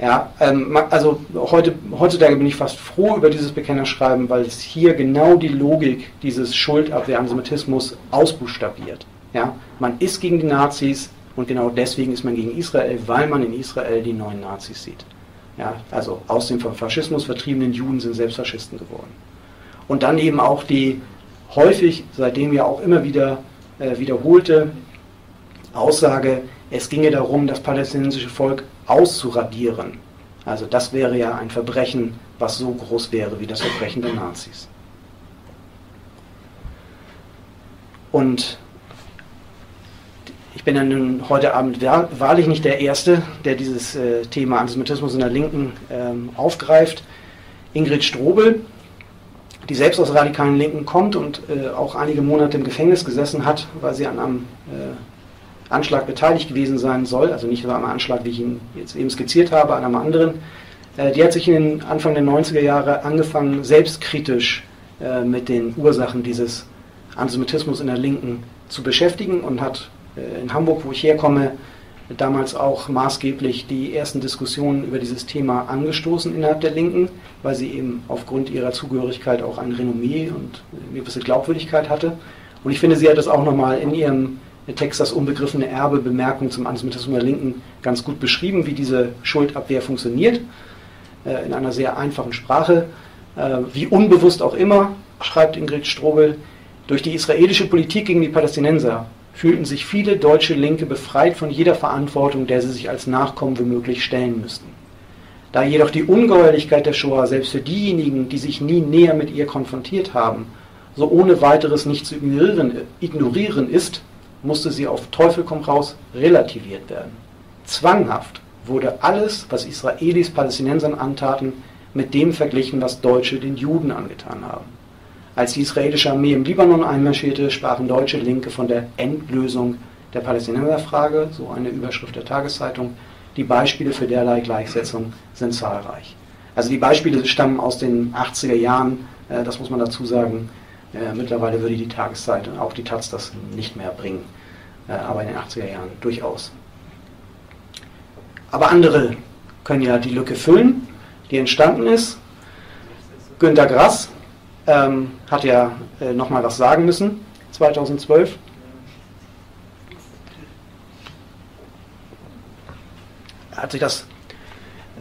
Speaker 3: Ja, ähm, also heute, heutzutage bin ich fast froh über dieses Bekennerschreiben, weil es hier genau die Logik dieses Schuldabwehr-Antisemitismus ausbuchstabiert. Ja, man ist gegen die Nazis und genau deswegen ist man gegen Israel, weil man in Israel die neuen Nazis sieht. Ja, also aus dem vom Faschismus vertriebenen Juden sind selbst Faschisten geworden. Und dann eben auch die häufig, seitdem ja auch immer wieder äh, wiederholte Aussage, es ginge darum, das palästinensische Volk auszuradieren. Also das wäre ja ein Verbrechen, was so groß wäre wie das Verbrechen der Nazis. Und ich bin ja nun heute Abend wahrlich nicht der Erste, der dieses äh, Thema Antisemitismus in der Linken ähm, aufgreift. Ingrid Strobel, die selbst aus radikalen Linken kommt und äh, auch einige Monate im Gefängnis gesessen hat, weil sie an einem äh, Anschlag beteiligt gewesen sein soll, also nicht nur am Anschlag, wie ich ihn jetzt eben skizziert habe, an einem anderen. Äh, die hat sich in den Anfang der 90er Jahre angefangen, selbstkritisch äh, mit den Ursachen dieses Antisemitismus in der Linken zu beschäftigen und hat äh, in Hamburg, wo ich herkomme, damals auch maßgeblich die ersten Diskussionen über dieses Thema angestoßen innerhalb der Linken, weil sie eben aufgrund ihrer Zugehörigkeit auch ein Renommee und eine gewisse Glaubwürdigkeit hatte. Und ich finde, sie hat das auch nochmal in ihrem Text das unbegriffene Erbe, Bemerkung zum Antisemitismus der Linken ganz gut beschrieben, wie diese Schuldabwehr funktioniert, äh, in einer sehr einfachen Sprache. Äh, wie unbewusst auch immer, schreibt Ingrid Strobel, durch die israelische Politik gegen die Palästinenser fühlten sich viele deutsche Linke befreit von jeder Verantwortung, der sie sich als Nachkommen womöglich stellen müssten. Da jedoch die Ungeheuerlichkeit der Shoah selbst für diejenigen, die sich nie näher mit ihr konfrontiert haben, so ohne weiteres nicht zu ignorieren, ignorieren ist, musste sie auf Teufel komm raus relativiert werden. Zwanghaft wurde alles, was Israelis Palästinensern antaten, mit dem verglichen, was Deutsche den Juden angetan haben. Als die israelische Armee im Libanon einmarschierte, sprachen deutsche Linke von der Endlösung der Palästinenserfrage, so eine Überschrift der Tageszeitung. Die Beispiele für derlei Gleichsetzung sind zahlreich. Also die Beispiele stammen aus den 80er Jahren, äh, das muss man dazu sagen. Äh, mittlerweile würde die Tageszeitung, auch die Taz, das nicht mehr bringen, äh, aber in den 80er Jahren durchaus. Aber andere können ja die Lücke füllen, die entstanden ist. Günter Grass ähm, hat ja äh, nochmal was sagen müssen, 2012. Hat sich das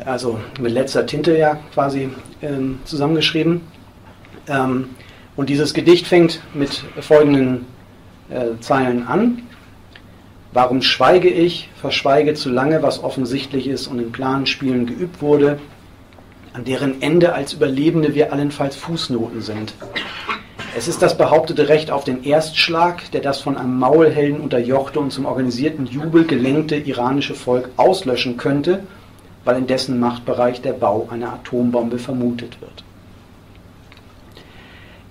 Speaker 3: also mit letzter Tinte ja quasi ähm, zusammengeschrieben. Ähm, und dieses Gedicht fängt mit folgenden äh, Zeilen an. Warum schweige ich, verschweige zu lange, was offensichtlich ist und in klaren geübt wurde, an deren Ende als Überlebende wir allenfalls Fußnoten sind. Es ist das behauptete Recht auf den Erstschlag, der das von einem Maulhelden unterjochte und zum organisierten Jubel gelenkte iranische Volk auslöschen könnte, weil in dessen Machtbereich der Bau einer Atombombe vermutet wird.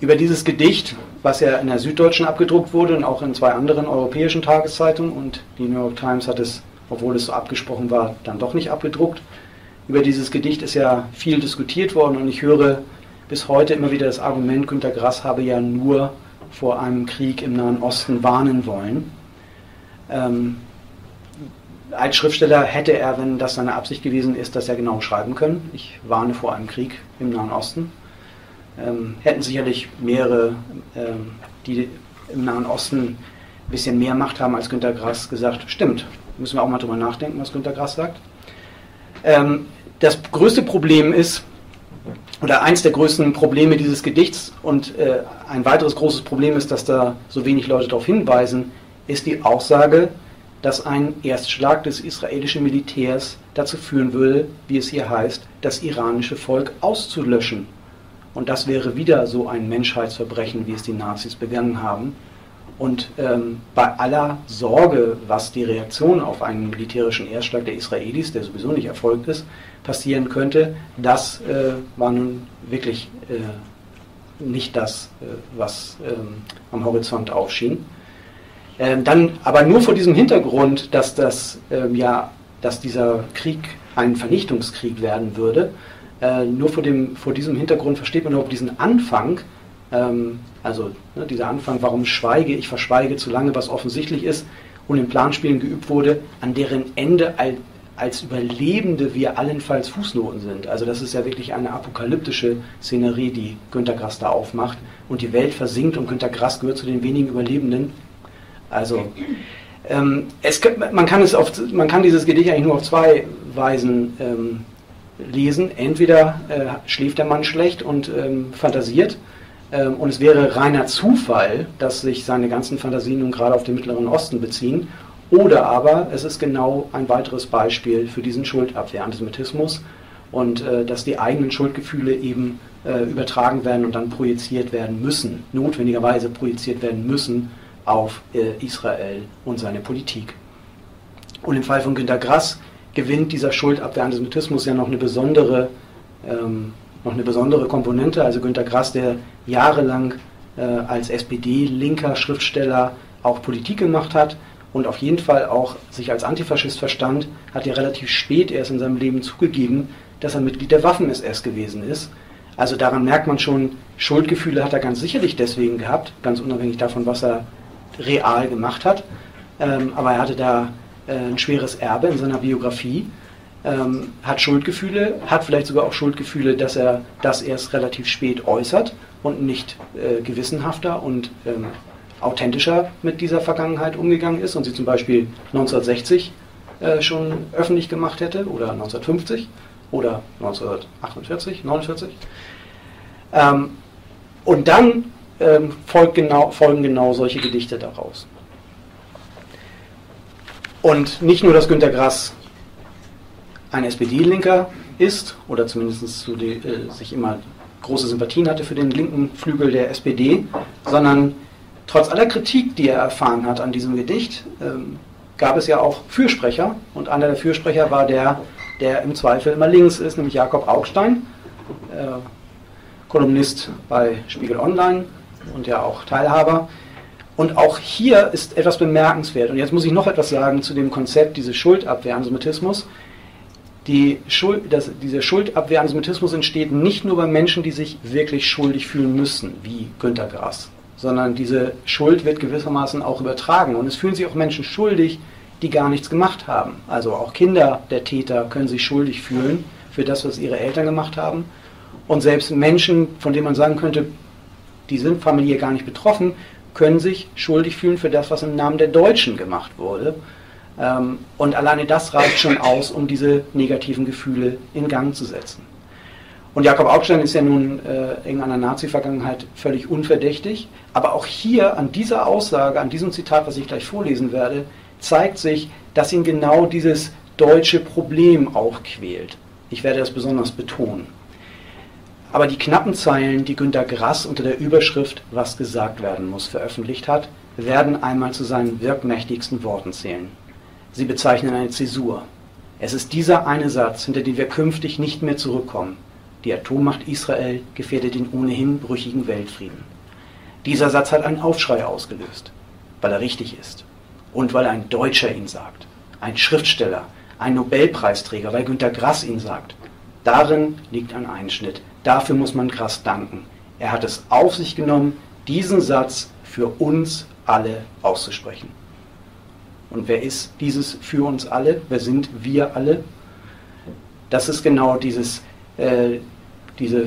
Speaker 3: Über dieses Gedicht, was ja in der Süddeutschen abgedruckt wurde und auch in zwei anderen europäischen Tageszeitungen und die New York Times hat es, obwohl es so abgesprochen war, dann doch nicht abgedruckt. Über dieses Gedicht ist ja viel diskutiert worden und ich höre bis heute immer wieder das Argument, Günter Grass habe ja nur vor einem Krieg im Nahen Osten warnen wollen. Ähm, als Schriftsteller hätte er, wenn das seine Absicht gewesen ist, das ja genau schreiben können. Ich warne vor einem Krieg im Nahen Osten ähm, hätten sicherlich mehrere, ähm, die im Nahen Osten ein bisschen mehr Macht haben als Günter Grass, gesagt, stimmt, müssen wir auch mal drüber nachdenken, was Günter Grass sagt. Ähm, das größte Problem ist, oder eins der größten Probleme dieses Gedichts und äh, ein weiteres großes Problem ist, dass da so wenig Leute darauf hinweisen, ist die Aussage, dass ein Erstschlag des israelischen Militärs dazu führen würde, wie es hier heißt, das iranische Volk auszulöschen. Und das wäre wieder so ein Menschheitsverbrechen, wie es die Nazis begangen haben. Und ähm, bei aller Sorge, was die Reaktion auf einen militärischen Erstschlag der Israelis, der sowieso nicht erfolgt ist, passieren könnte, das äh, war nun wirklich äh, nicht das, äh, was ähm, am Horizont aufschien. Ähm, dann aber nur vor diesem Hintergrund, dass, das, ähm, ja, dass dieser Krieg ein Vernichtungskrieg werden würde, äh, nur vor, dem, vor diesem Hintergrund versteht man überhaupt diesen Anfang, ähm, also ne, dieser Anfang, warum schweige ich, verschweige zu lange, was offensichtlich ist und in Planspielen geübt wurde, an deren Ende als, als Überlebende wir allenfalls Fußnoten sind. Also das ist ja wirklich eine apokalyptische Szenerie, die Günter Grass da aufmacht und die Welt versinkt und Günter Grass gehört zu den wenigen Überlebenden. Also ähm, es, man, kann es auf, man kann dieses Gedicht eigentlich nur auf zwei Weisen ähm, lesen. Entweder äh, schläft der Mann schlecht und ähm, fantasiert, ähm, und es wäre reiner Zufall, dass sich seine ganzen Fantasien nun gerade auf den Mittleren Osten beziehen, oder aber es ist genau ein weiteres Beispiel für diesen Schuldabwehr-Antisemitismus und äh, dass die eigenen Schuldgefühle eben äh, übertragen werden und dann projiziert werden müssen, notwendigerweise projiziert werden müssen auf äh, Israel und seine Politik. Und im Fall von Günter Grass gewinnt dieser Schuldabwehr-Antisemitismus ja noch eine besondere, ähm, noch eine besondere Komponente. Also Günter Grass, der jahrelang äh, als SPD-linker Schriftsteller auch Politik gemacht hat und auf jeden Fall auch sich als Antifaschist verstand, hat ja relativ spät erst in seinem Leben zugegeben, dass er Mitglied der Waffen-SS gewesen ist. Also daran merkt man schon, Schuldgefühle hat er ganz sicherlich deswegen gehabt, ganz unabhängig davon, was er real gemacht hat. Ähm, aber er hatte da äh, ein schweres Erbe in seiner Biografie, ähm, hat Schuldgefühle, hat vielleicht sogar auch Schuldgefühle, dass er das erst relativ spät äußert und nicht äh, gewissenhafter und ähm, authentischer mit dieser Vergangenheit umgegangen ist und sie zum Beispiel 1960 äh, schon öffentlich gemacht hätte oder 1950 oder 1948, 49. Ähm, und dann ähm, folgt genau, folgen genau solche Gedichte daraus. Und nicht nur, dass Günter Grass ein SPD-Linker ist, oder zumindest zu die, äh, sich immer große Sympathien hatte für den linken Flügel der SPD, sondern trotz aller Kritik, die er erfahren hat an diesem Gedicht, ähm, gab es ja auch Fürsprecher. Und einer der Fürsprecher war der, der im Zweifel immer links ist, nämlich Jakob Augstein, äh, Kolumnist bei Spiegel Online, und ja auch Teilhaber. Und auch hier ist etwas bemerkenswert. Und jetzt muss ich noch etwas sagen zu dem Konzept dieses Schuldabwehrantismus. Die Schuld, das, dieser Schuldabwehrantismus entsteht nicht nur bei Menschen, die sich wirklich schuldig fühlen müssen, wie Günter Grass, sondern diese Schuld wird gewissermaßen auch übertragen. Und es fühlen sich auch Menschen schuldig, die gar nichts gemacht haben. Also auch Kinder der Täter können sich schuldig fühlen für das, was ihre Eltern gemacht haben. Und selbst Menschen, von denen man sagen könnte, die sind familiär gar nicht betroffen, können sich schuldig fühlen für das, was im Namen der Deutschen gemacht wurde. Ähm, und alleine das reicht schon aus, um diese negativen Gefühle in Gang zu setzen. Und Jakob Augstein ist ja nun äh, in einer Nazi-Vergangenheit völlig unverdächtig. Aber auch hier an dieser Aussage, an diesem Zitat, was ich gleich vorlesen werde, zeigt sich, dass ihn genau dieses deutsche Problem auch quält. Ich werde das besonders betonen. Aber die knappen Zeilen, die Günter Grass unter der Überschrift Was gesagt werden muss veröffentlicht hat, werden einmal zu seinen wirkmächtigsten Worten zählen. Sie bezeichnen eine Zäsur. Es ist dieser eine Satz, hinter den wir künftig nicht mehr zurückkommen. Die Atommacht Israel gefährdet den ohnehin brüchigen Weltfrieden. Dieser Satz hat einen Aufschrei ausgelöst, weil er richtig ist und weil ein Deutscher ihn sagt, ein Schriftsteller, ein Nobelpreisträger, weil Günter Grass ihn sagt. Darin liegt ein Einschnitt. Dafür muss man Grass danken. Er hat es auf sich genommen, diesen Satz für uns alle auszusprechen. Und wer ist dieses für uns alle? Wer sind wir alle? Das ist genau dieses, äh, diese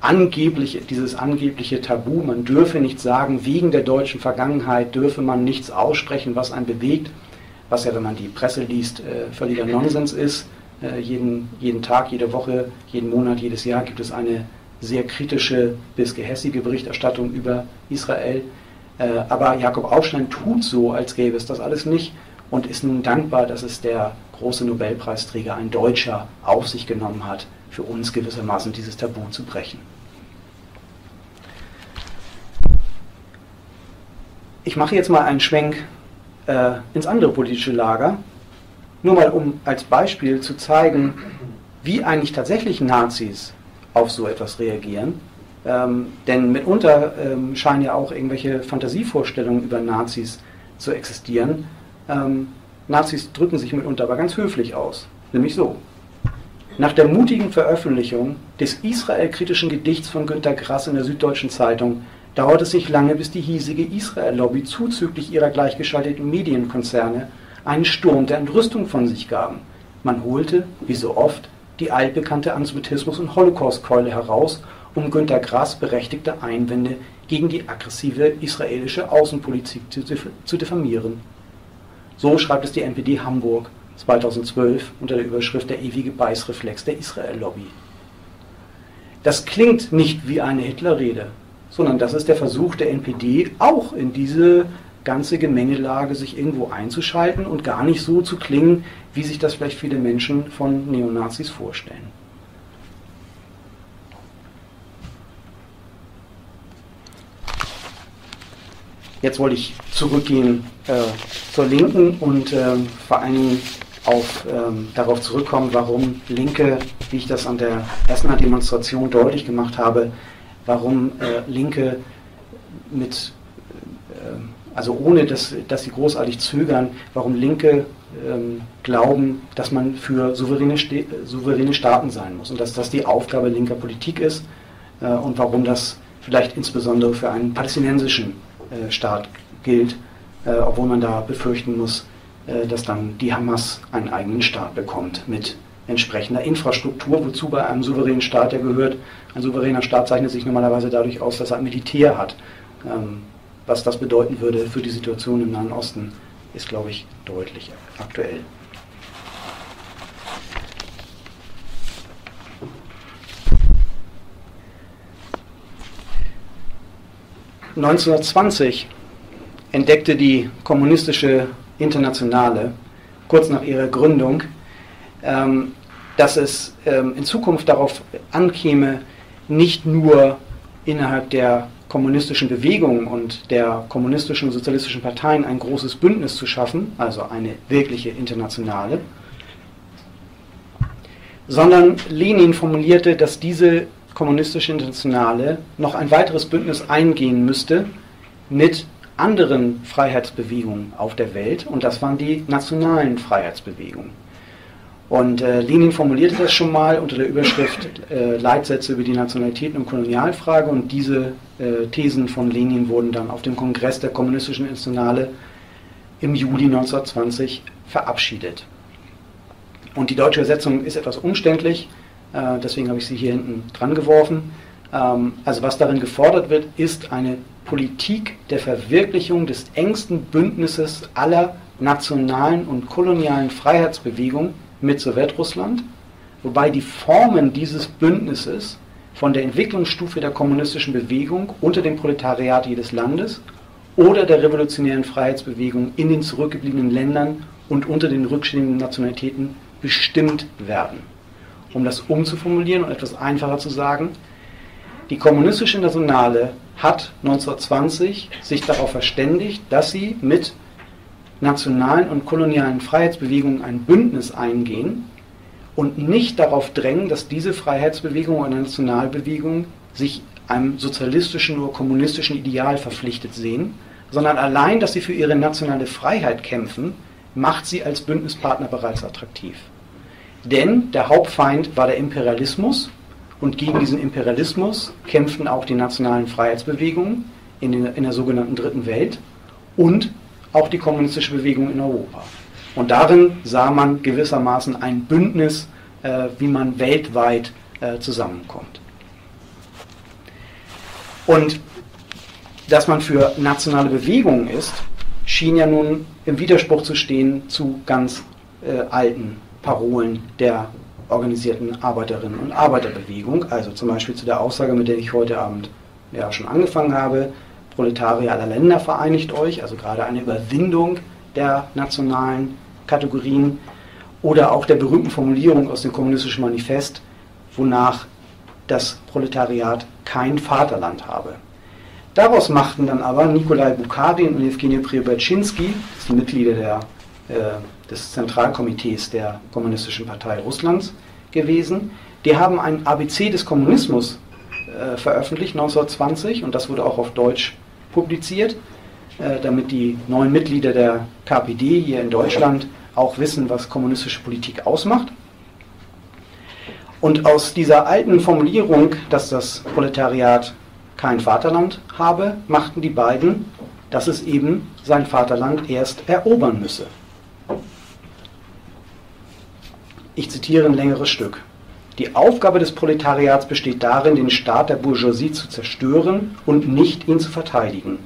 Speaker 3: angebliche, dieses angebliche Tabu. Man dürfe nicht sagen, wegen der deutschen Vergangenheit dürfe man nichts aussprechen, was einen bewegt, was ja, wenn man die Presse liest, äh, völliger Nonsens ist. Äh, jeden, jeden Tag, jede Woche, jeden Monat, jedes Jahr gibt es eine sehr kritische bis gehässige Berichterstattung über Israel. Äh, aber Jakob Aufstein tut so, als gäbe es das alles nicht und ist nun dankbar, dass es der große Nobelpreisträger, ein Deutscher, auf sich genommen hat, für uns gewissermaßen dieses Tabu zu brechen. Ich mache jetzt mal einen Schwenk äh, ins andere politische Lager, nur mal um als Beispiel zu zeigen, wie eigentlich tatsächlich Nazis auf so etwas reagieren. Ähm, denn mitunter ähm, scheinen ja auch irgendwelche Fantasievorstellungen über Nazis zu existieren. Ähm, Nazis drücken sich mitunter aber ganz höflich aus, nämlich so. Nach der mutigen Veröffentlichung des israelkritischen Gedichts von Günter Grass in der Süddeutschen Zeitung dauert es nicht lange, bis die hiesige Israel-Lobby zuzüglich ihrer gleichgeschalteten Medienkonzerne einen Sturm der Entrüstung von sich gaben. Man holte, wie so oft, die altbekannte Antisemitismus- und Holocaustkeule heraus, um Günter Grass berechtigte Einwände gegen die aggressive israelische Außenpolitik zu, zu diffamieren. So schreibt es die NPD Hamburg 2012 unter der Überschrift Der ewige Beißreflex der Israel-Lobby. Das klingt nicht wie eine Hitlerrede, sondern das ist der Versuch der NPD, auch in diese ganze Gemengelage sich irgendwo einzuschalten und gar nicht so zu klingen, wie sich das vielleicht viele Menschen von Neonazis vorstellen. Jetzt wollte ich zurückgehen äh, zur Linken und äh, vor allen Dingen auf, ähm, darauf zurückkommen, warum Linke, wie ich das an der Essener Demonstration deutlich gemacht habe, warum äh, Linke mit, äh, also ohne dass, dass sie großartig zögern, warum Linke ähm, glauben, dass man für souveräne, souveräne Staaten sein muss und dass das die Aufgabe linker Politik ist äh, und warum das vielleicht insbesondere für einen palästinensischen äh, Staat gilt, äh, obwohl man da befürchten muss, äh, dass dann die Hamas einen eigenen Staat bekommt mit entsprechender Infrastruktur, wozu bei einem souveränen Staat ja gehört. Ein souveräner Staat zeichnet sich normalerweise dadurch aus, dass er ein Militär hat. Ähm, was das bedeuten würde für die Situation im Nahen Osten, ist, glaube ich, deutlich aktuell. ...1920 entdeckte die kommunistische Internationale, kurz nach ihrer Gründung, ähm, dass es ähm, in Zukunft darauf ankäme, nicht nur innerhalb der kommunistischen Bewegung und der kommunistischen und sozialistischen Parteien ein großes Bündnis zu schaffen, also eine wirkliche internationale, sondern Lenin formulierte, dass diese kommunistische Internationale noch ein weiteres Bündnis eingehen müsste mit anderen Freiheitsbewegungen auf der Welt und das waren die nationalen Freiheitsbewegungen. Und äh, Lenin formulierte das schon mal unter der Überschrift äh, Leitsätze über die Nationalitäten und Kolonialfrage und diese äh, Thesen von Lenin wurden dann auf dem Kongress der Kommunistischen Internationale im Juli 1920 verabschiedet. Und die deutsche Übersetzung ist etwas umständlich, äh, deswegen habe ich sie hier hinten dran geworfen. Ähm, also was darin gefordert wird, ist eine Politik der Verwirklichung des engsten Bündnisses aller nationalen und kolonialen Freiheitsbewegungen mit Sowjetrussland, wobei die Formen dieses Bündnisses von der Entwicklungsstufe der kommunistischen Bewegung unter dem Proletariat jedes Landes oder der revolutionären Freiheitsbewegung in den zurückgebliebenen Ländern und unter den rückstehenden Nationalitäten bestimmt werden. Um das umzuformulieren und etwas einfacher zu sagen, die kommunistische Nationale hat 1920 sich darauf verständigt, dass sie mit nationalen und kolonialen Freiheitsbewegungen ein Bündnis eingehen und nicht darauf drängen, dass diese Freiheitsbewegung oder Nationalbewegung sich einem sozialistischen oder kommunistischen Ideal verpflichtet sehen, sondern allein, dass sie für ihre nationale Freiheit kämpfen, macht sie als Bündnispartner bereits attraktiv. Denn der Hauptfeind war der Imperialismus und gegen diesen Imperialismus kämpften auch die nationalen Freiheitsbewegungen in, den, in der sogenannten Dritten Welt und auch die kommunistische Bewegung in Europa. Und darin sah man gewissermaßen ein Bündnis, äh, wie man weltweit äh, zusammenkommt. Und dass man für nationale Bewegungen ist, schien ja nun im Widerspruch zu stehen zu ganz äh, alten Parolen der organisierten Arbeiterinnen und Arbeiterbewegung, also zum Beispiel zu der Aussage, mit der ich heute Abend ja schon angefangen habe, Proletarier aller Länder vereinigt euch, also gerade eine Überwindung der nationalen Kategorien oder auch der berühmten Formulierung aus dem kommunistischen Manifest, wonach das Proletariat kein Vaterland habe. Daraus machten dann aber Nikolai Bukharin und Evgeny Priobatschinski, das sind Mitglieder der, äh, des Zentralkomitees der Kommunistischen Partei Russlands gewesen, die haben ein ABC des Kommunismus äh, veröffentlicht 1920 und das wurde auch auf Deutsch publiziert, äh, damit die neuen Mitglieder der KPD hier in Deutschland auch wissen, was kommunistische Politik ausmacht. Und aus dieser alten Formulierung, dass das Proletariat kein Vaterland habe, machten die beiden, dass es eben sein Vaterland erst erobern müsse. Ich zitiere ein längeres Stück. Die Aufgabe des Proletariats besteht darin, den Staat der Bourgeoisie zu zerstören und nicht ihn zu verteidigen.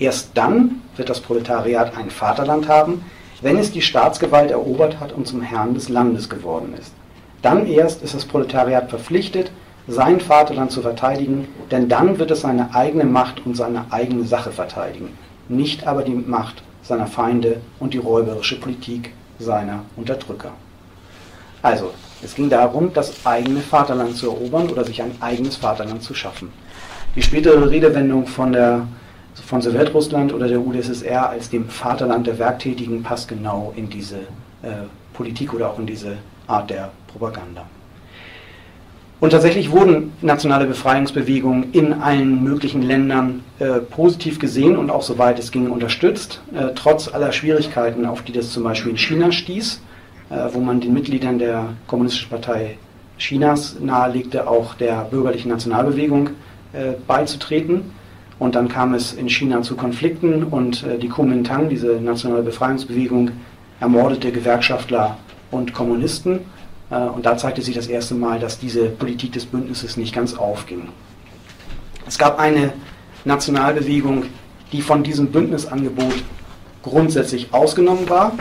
Speaker 3: Erst dann wird das Proletariat ein Vaterland haben, wenn es die Staatsgewalt erobert hat und zum Herrn des Landes geworden ist. Dann erst ist das Proletariat verpflichtet, sein Vaterland zu verteidigen, denn dann wird es seine eigene Macht und seine eigene Sache verteidigen, nicht aber die Macht seiner Feinde und die räuberische Politik seiner Unterdrücker. Also, es ging darum, das eigene Vaterland zu erobern oder sich ein eigenes Vaterland zu schaffen. Die spätere Redewendung von, der, von Sowjetrussland oder der UdSSR als dem Vaterland der Werktätigen passt genau in diese äh, Politik oder auch in diese Art der Propaganda. Und tatsächlich wurden nationale Befreiungsbewegungen in allen möglichen Ländern äh, positiv gesehen und auch soweit es ging unterstützt, äh, trotz aller Schwierigkeiten, auf die das zum Beispiel in China stieß wo man den Mitgliedern der Kommunistischen Partei Chinas nahelegte, auch der bürgerlichen Nationalbewegung äh, beizutreten. Und dann kam es in China zu Konflikten und äh, die Kuomintang, diese nationale Befreiungsbewegung, ermordete Gewerkschaftler und Kommunisten. Und da zeigte sich das erste Mal, dass diese Politik des Bündnisses nicht ganz aufging. Es gab eine Nationalbewegung, die von diesem Bündnisangebot grundsätzlich ausgenommen war.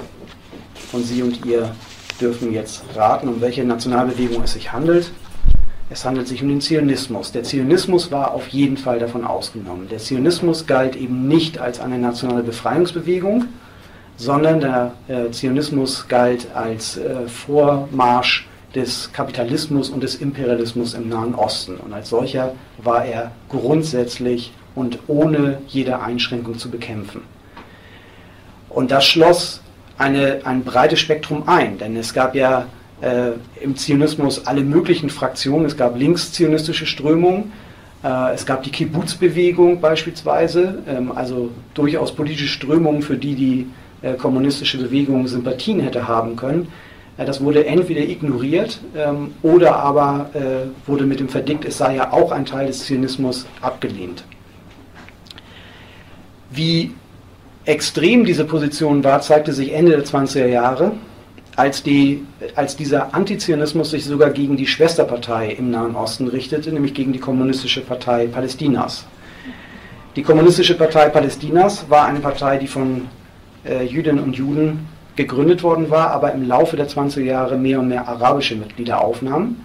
Speaker 3: Und Sie und ihr dürfen jetzt raten, um welche Nationalbewegung es sich handelt. Es handelt sich um den Zionismus. Der Zionismus war auf jeden Fall davon ausgenommen. Der Zionismus galt eben nicht als eine nationale Befreiungsbewegung, sondern der äh, Zionismus galt als äh, Vormarsch des Kapitalismus und des Imperialismus im Nahen Osten. Und als solcher war er grundsätzlich und ohne jede Einschränkung zu bekämpfen. Und das schloss eine, ein breites Spektrum ein, denn es gab ja äh, im Zionismus alle möglichen Fraktionen. Es gab linkszionistische Strömungen, äh, es gab die Kibbutz-Bewegung beispielsweise, ähm, also durchaus politische Strömungen, für die die äh, kommunistische Bewegung Sympathien hätte haben können. Äh, das wurde entweder ignoriert ähm, oder aber äh, wurde mit dem Verdikt, es sei ja auch ein Teil des Zionismus, abgelehnt. Wie extrem diese Position war, zeigte sich Ende der 20er Jahre, als, die, als dieser Antizionismus sich sogar gegen die Schwesterpartei im Nahen Osten richtete, nämlich gegen die Kommunistische Partei Palästinas. Die Kommunistische Partei Palästinas war eine Partei, die von äh, Jüdinnen und Juden gegründet worden war, aber im Laufe der 20er Jahre mehr und mehr arabische Mitglieder aufnahm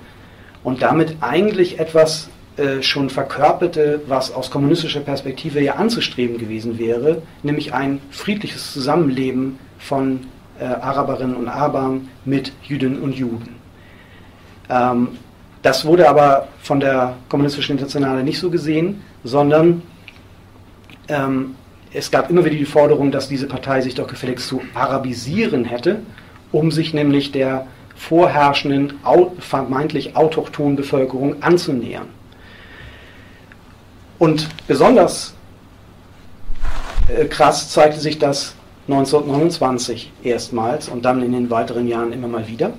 Speaker 3: und damit eigentlich etwas äh, schon verkörperte, was aus kommunistischer Perspektive ja anzustreben gewesen wäre, nämlich ein friedliches Zusammenleben von äh, Araberinnen und Arabern mit Jüdinnen und Juden. Ähm, das wurde aber von der Kommunistischen Internationale nicht so gesehen, sondern ähm, es gab immer wieder die Forderung, dass diese Partei sich doch gefälligst zu arabisieren hätte, um sich nämlich der vorherrschenden, vermeintlich autochthonen Bevölkerung anzunähern. Und besonders äh, krass zeigte sich das 1929 erstmals und dann in den weiteren Jahren immer mal wieder.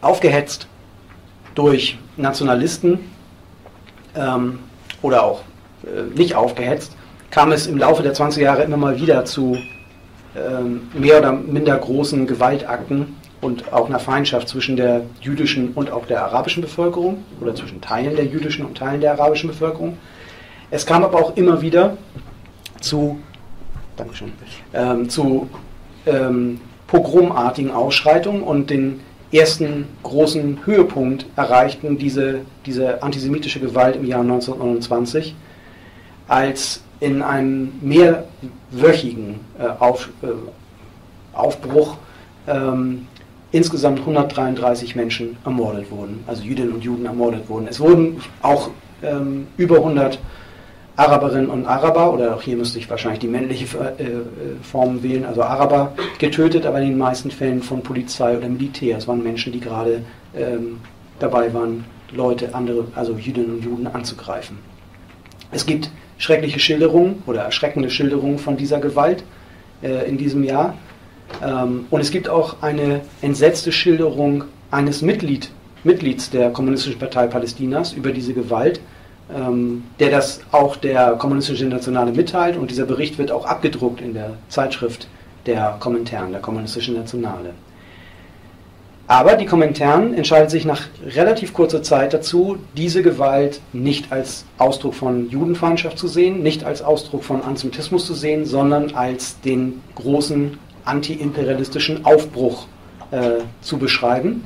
Speaker 3: Aufgehetzt durch Nationalisten ähm, oder auch äh, nicht aufgehetzt, kam es im Laufe der 20 Jahre immer mal wieder zu ähm, mehr oder minder großen Gewaltakten und auch einer Feindschaft zwischen der jüdischen und auch der arabischen Bevölkerung oder zwischen Teilen der jüdischen und Teilen der arabischen Bevölkerung. Es kam aber auch immer wieder zu, Dankeschön, ähm, zu ähm, pogromartigen Ausschreitungen und den ersten großen Höhepunkt erreichten diese, diese antisemitische Gewalt im Jahr 1929, als in einem mehrwöchigen äh, Auf, äh, Aufbruch ähm, insgesamt 133 Menschen ermordet wurden, also Jüdinnen und Juden ermordet wurden. Es wurden auch ähm, über 100 Araberinnen und Araber, oder auch hier müsste ich wahrscheinlich die männliche äh, äh, Form wählen, also Araber, getötet, aber in den meisten Fällen von Polizei oder Militär. Es waren Menschen, die gerade ähm, dabei waren, Leute, andere, also Jüdinnen und Juden anzugreifen. Es gibt schreckliche Schilderungen oder erschreckende Schilderungen von dieser Gewalt äh, in diesem Jahr. Ähm, und es gibt auch eine entsetzte Schilderung eines Mitglied, Mitglieds der Kommunistischen Partei Palästinas über diese Gewalt, ähm, der das auch der Kommunistische Internationale mitteilt und dieser Bericht wird auch abgedruckt in der Zeitschrift der Kommentaren, der Kommunistischen Nationale. Aber die Kommentaren entscheidet sich nach relativ kurzer Zeit dazu, diese Gewalt nicht als Ausdruck von Judenfeindschaft zu sehen, nicht als Ausdruck von Antisemitismus zu sehen, sondern als den großen antiimperialistischen Aufbruch äh, zu beschreiben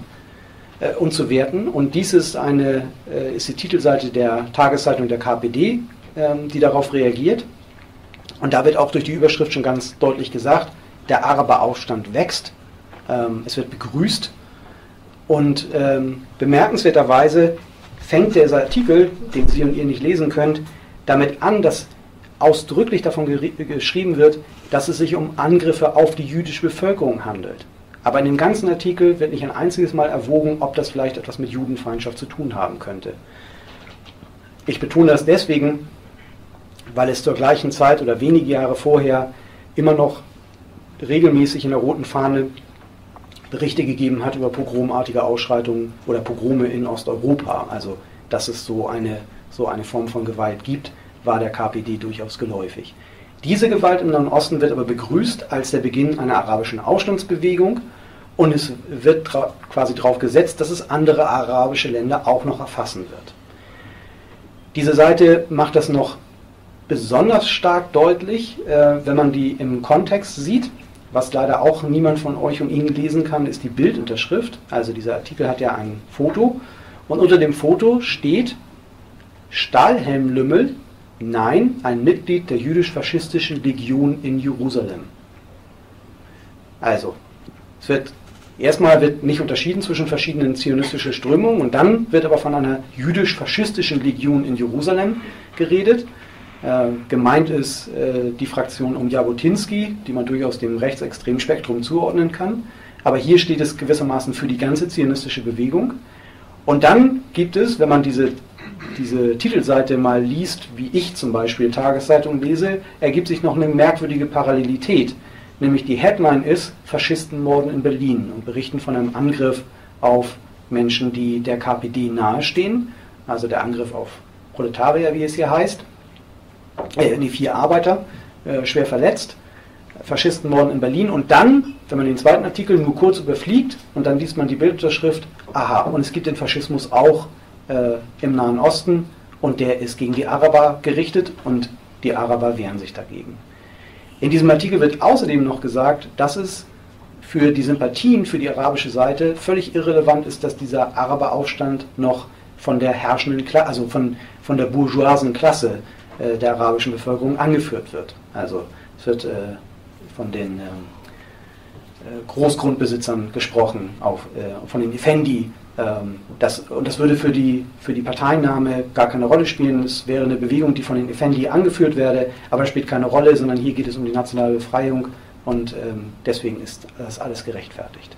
Speaker 3: äh, und zu werten. Und dies ist, eine, äh, ist die Titelseite der Tageszeitung der KPD, ähm, die darauf reagiert. Und da wird auch durch die Überschrift schon ganz deutlich gesagt, der Araberaufstand wächst, ähm, es wird begrüßt. Und ähm, bemerkenswerterweise fängt dieser Artikel, den Sie und ihr nicht lesen könnt, damit an, dass ausdrücklich davon geschrieben wird, dass es sich um Angriffe auf die jüdische Bevölkerung handelt. Aber in dem ganzen Artikel wird nicht ein einziges Mal erwogen, ob das vielleicht etwas mit Judenfeindschaft zu tun haben könnte. Ich betone das deswegen, weil es zur gleichen Zeit oder wenige Jahre vorher immer noch regelmäßig in der Roten Fahne Berichte gegeben hat über pogromartige Ausschreitungen oder Pogrome in Osteuropa. Also, dass es so eine, so eine Form von Gewalt gibt, war der KPD durchaus geläufig. Diese Gewalt im Nahen Osten wird aber begrüßt als der Beginn einer arabischen Aufstandsbewegung und es wird quasi darauf gesetzt, dass es andere arabische Länder auch noch erfassen wird. Diese Seite macht das noch besonders stark deutlich, äh, wenn man die im Kontext sieht. Was leider auch niemand von euch und Ihnen lesen kann, ist die Bildunterschrift. Also dieser Artikel hat ja ein Foto und unter dem Foto steht Stahlhelmlümmel Nein, ein Mitglied der jüdisch-faschistischen Legion in Jerusalem. Also, es wird erstmal wird nicht unterschieden zwischen verschiedenen zionistischen Strömungen und dann wird aber von einer jüdisch-faschistischen Legion in Jerusalem geredet. Äh, gemeint ist äh, die Fraktion um Jabotinsky, die man durchaus dem rechtsextremen Spektrum zuordnen kann. Aber hier steht es gewissermaßen für die ganze zionistische Bewegung. Und dann gibt es, wenn man diese, diese Titelseite mal liest, wie ich zum Beispiel Tageszeitung lese, ergibt sich noch eine merkwürdige Parallelität. Nämlich die Headline ist Faschistenmorden in Berlin und berichten von einem Angriff auf Menschen, die der KPD nahestehen, also der Angriff auf Proletarier, wie es hier heißt, äh, die vier Arbeiter, äh, schwer verletzt, Faschistenmorden in Berlin und dann, wenn man den zweiten Artikel nur kurz überfliegt und dann liest man die Bildunterschrift, aha, und es gibt den Faschismus auch äh, im Nahen Osten und der ist gegen die Araber gerichtet und die Araber wehren sich dagegen. In diesem Artikel wird außerdem noch gesagt, dass es für die Sympathien für die arabische Seite völlig irrelevant ist, dass dieser Araberaufstand noch von der herrschenden Klasse, also von, von der bourgeoisen Klasse äh, der arabischen Bevölkerung angeführt wird. Also es wird äh, von den ähm, äh, Großgrundbesitzern gesprochen, auch äh, von den Effendi. Ähm, das, und das würde für die, für die Parteinahme gar keine Rolle spielen. Es wäre eine Bewegung, die von den Effendi angeführt werde, aber das spielt keine Rolle, sondern hier geht es um die nationale Befreiung und ähm, deswegen ist das alles gerechtfertigt.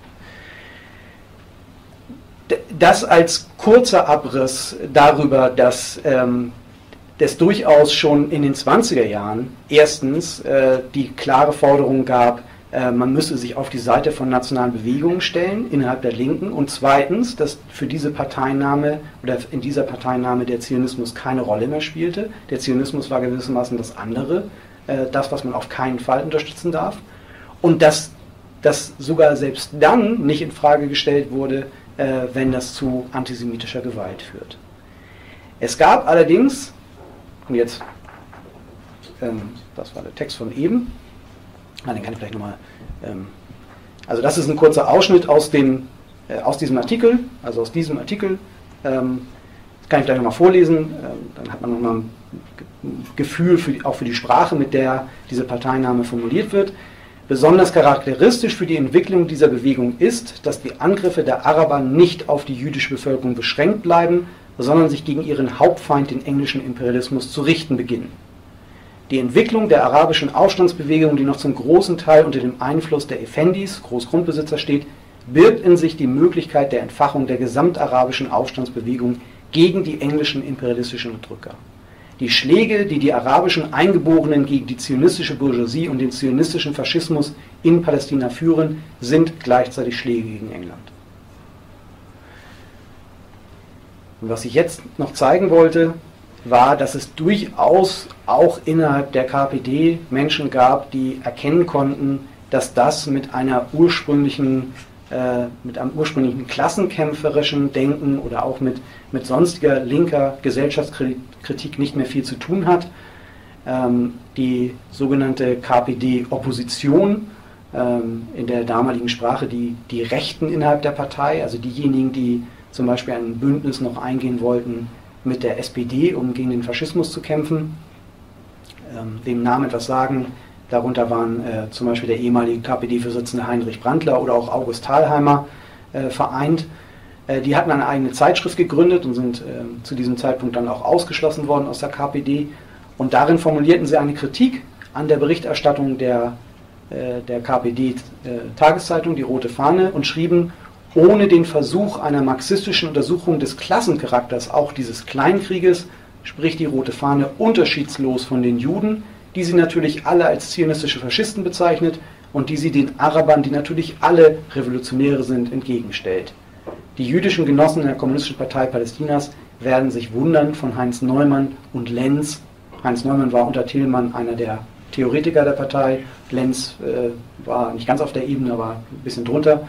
Speaker 3: Das als kurzer Abriss darüber, dass ähm, es durchaus schon in den 20er Jahren erstens äh, die klare Forderung gab, äh, man müsse sich auf die Seite von nationalen Bewegungen stellen innerhalb der Linken und zweitens, dass für diese Parteinahme oder in dieser Parteinahme der Zionismus keine Rolle mehr spielte. Der Zionismus war gewissermaßen das andere, äh, das, was man auf keinen Fall unterstützen darf und dass das sogar selbst dann nicht in Frage gestellt wurde, äh, wenn das zu antisemitischer Gewalt führt. Es gab allerdings, und jetzt, ähm, das war der Text von eben, ah, den kann ich vielleicht nochmal, ähm, also das ist ein kurzer Ausschnitt aus, dem, äh, aus diesem Artikel, also aus diesem Artikel, ähm, das kann ich gleich nochmal vorlesen, ähm, dann hat man nochmal ein Gefühl für, auch für die Sprache, mit der diese Parteinahme formuliert wird. Besonders charakteristisch für die Entwicklung dieser Bewegung ist, dass die Angriffe der Araber nicht auf die jüdische Bevölkerung beschränkt bleiben, sondern sich gegen ihren Hauptfeind, den englischen Imperialismus, zu richten beginnen. Die Entwicklung der arabischen Aufstandsbewegung, die noch zum großen Teil unter dem Einfluss der Effendis, Großgrundbesitzer, steht, birgt in sich die Möglichkeit der Entfachung der gesamtarabischen Aufstandsbewegung gegen die englischen imperialistischen Unterdrücker. Die Schläge, die die arabischen Eingeborenen gegen die zionistische Bourgeoisie und den zionistischen Faschismus in Palästina führen, sind gleichzeitig Schläge gegen England. Und was ich jetzt noch zeigen wollte, war, dass es durchaus auch innerhalb der KPD Menschen gab, die erkennen konnten, dass das mit einer ursprünglichen äh, mit einem ursprünglichen klassenkämpferischen Denken oder auch mit, mit sonstiger linker Gesellschaftskritik nicht mehr viel zu tun hat. Ähm, die sogenannte KPD-Opposition, ähm, in der damaligen Sprache die, die Rechten innerhalb der Partei, also diejenigen, die zum Beispiel ein Bündnis noch eingehen wollten mit der SPD, um gegen den Faschismus zu kämpfen, ähm, dem Namen etwas sagen, Darunter waren äh, zum Beispiel der ehemalige KPD-Vorsitzende Heinrich Brandler oder auch August Thalheimer äh, vereint. Äh, die hatten eine eigene Zeitschrift gegründet und sind ähm, zu diesem Zeitpunkt dann auch ausgeschlossen worden aus der KPD. Und darin formulierten sie eine Kritik an der Berichterstattung der, äh, der KPD-Tageszeitung, die Rote Fahne, und schrieben, ohne den Versuch einer marxistischen Untersuchung des Klassencharakters auch dieses Kleinkrieges spricht die Rote Fahne unterschiedslos von den Juden, die sie natürlich alle als zionistische Faschisten bezeichnet und die sie den Arabern, die natürlich alle Revolutionäre sind, entgegenstellt. Die jüdischen Genossen der Kommunistischen Partei Palästinas werden sich wundern von Heinz Neumann und Lenz. Heinz Neumann war unter Tillmann einer der Theoretiker der Partei. Lenz äh, war nicht ganz auf der Ebene, aber ein bisschen drunter,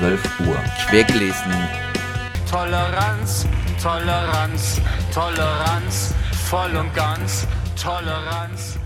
Speaker 4: 12 Uhr.
Speaker 2: Quergelesen.
Speaker 1: Toleranz, Toleranz, Toleranz, voll und ganz, Toleranz.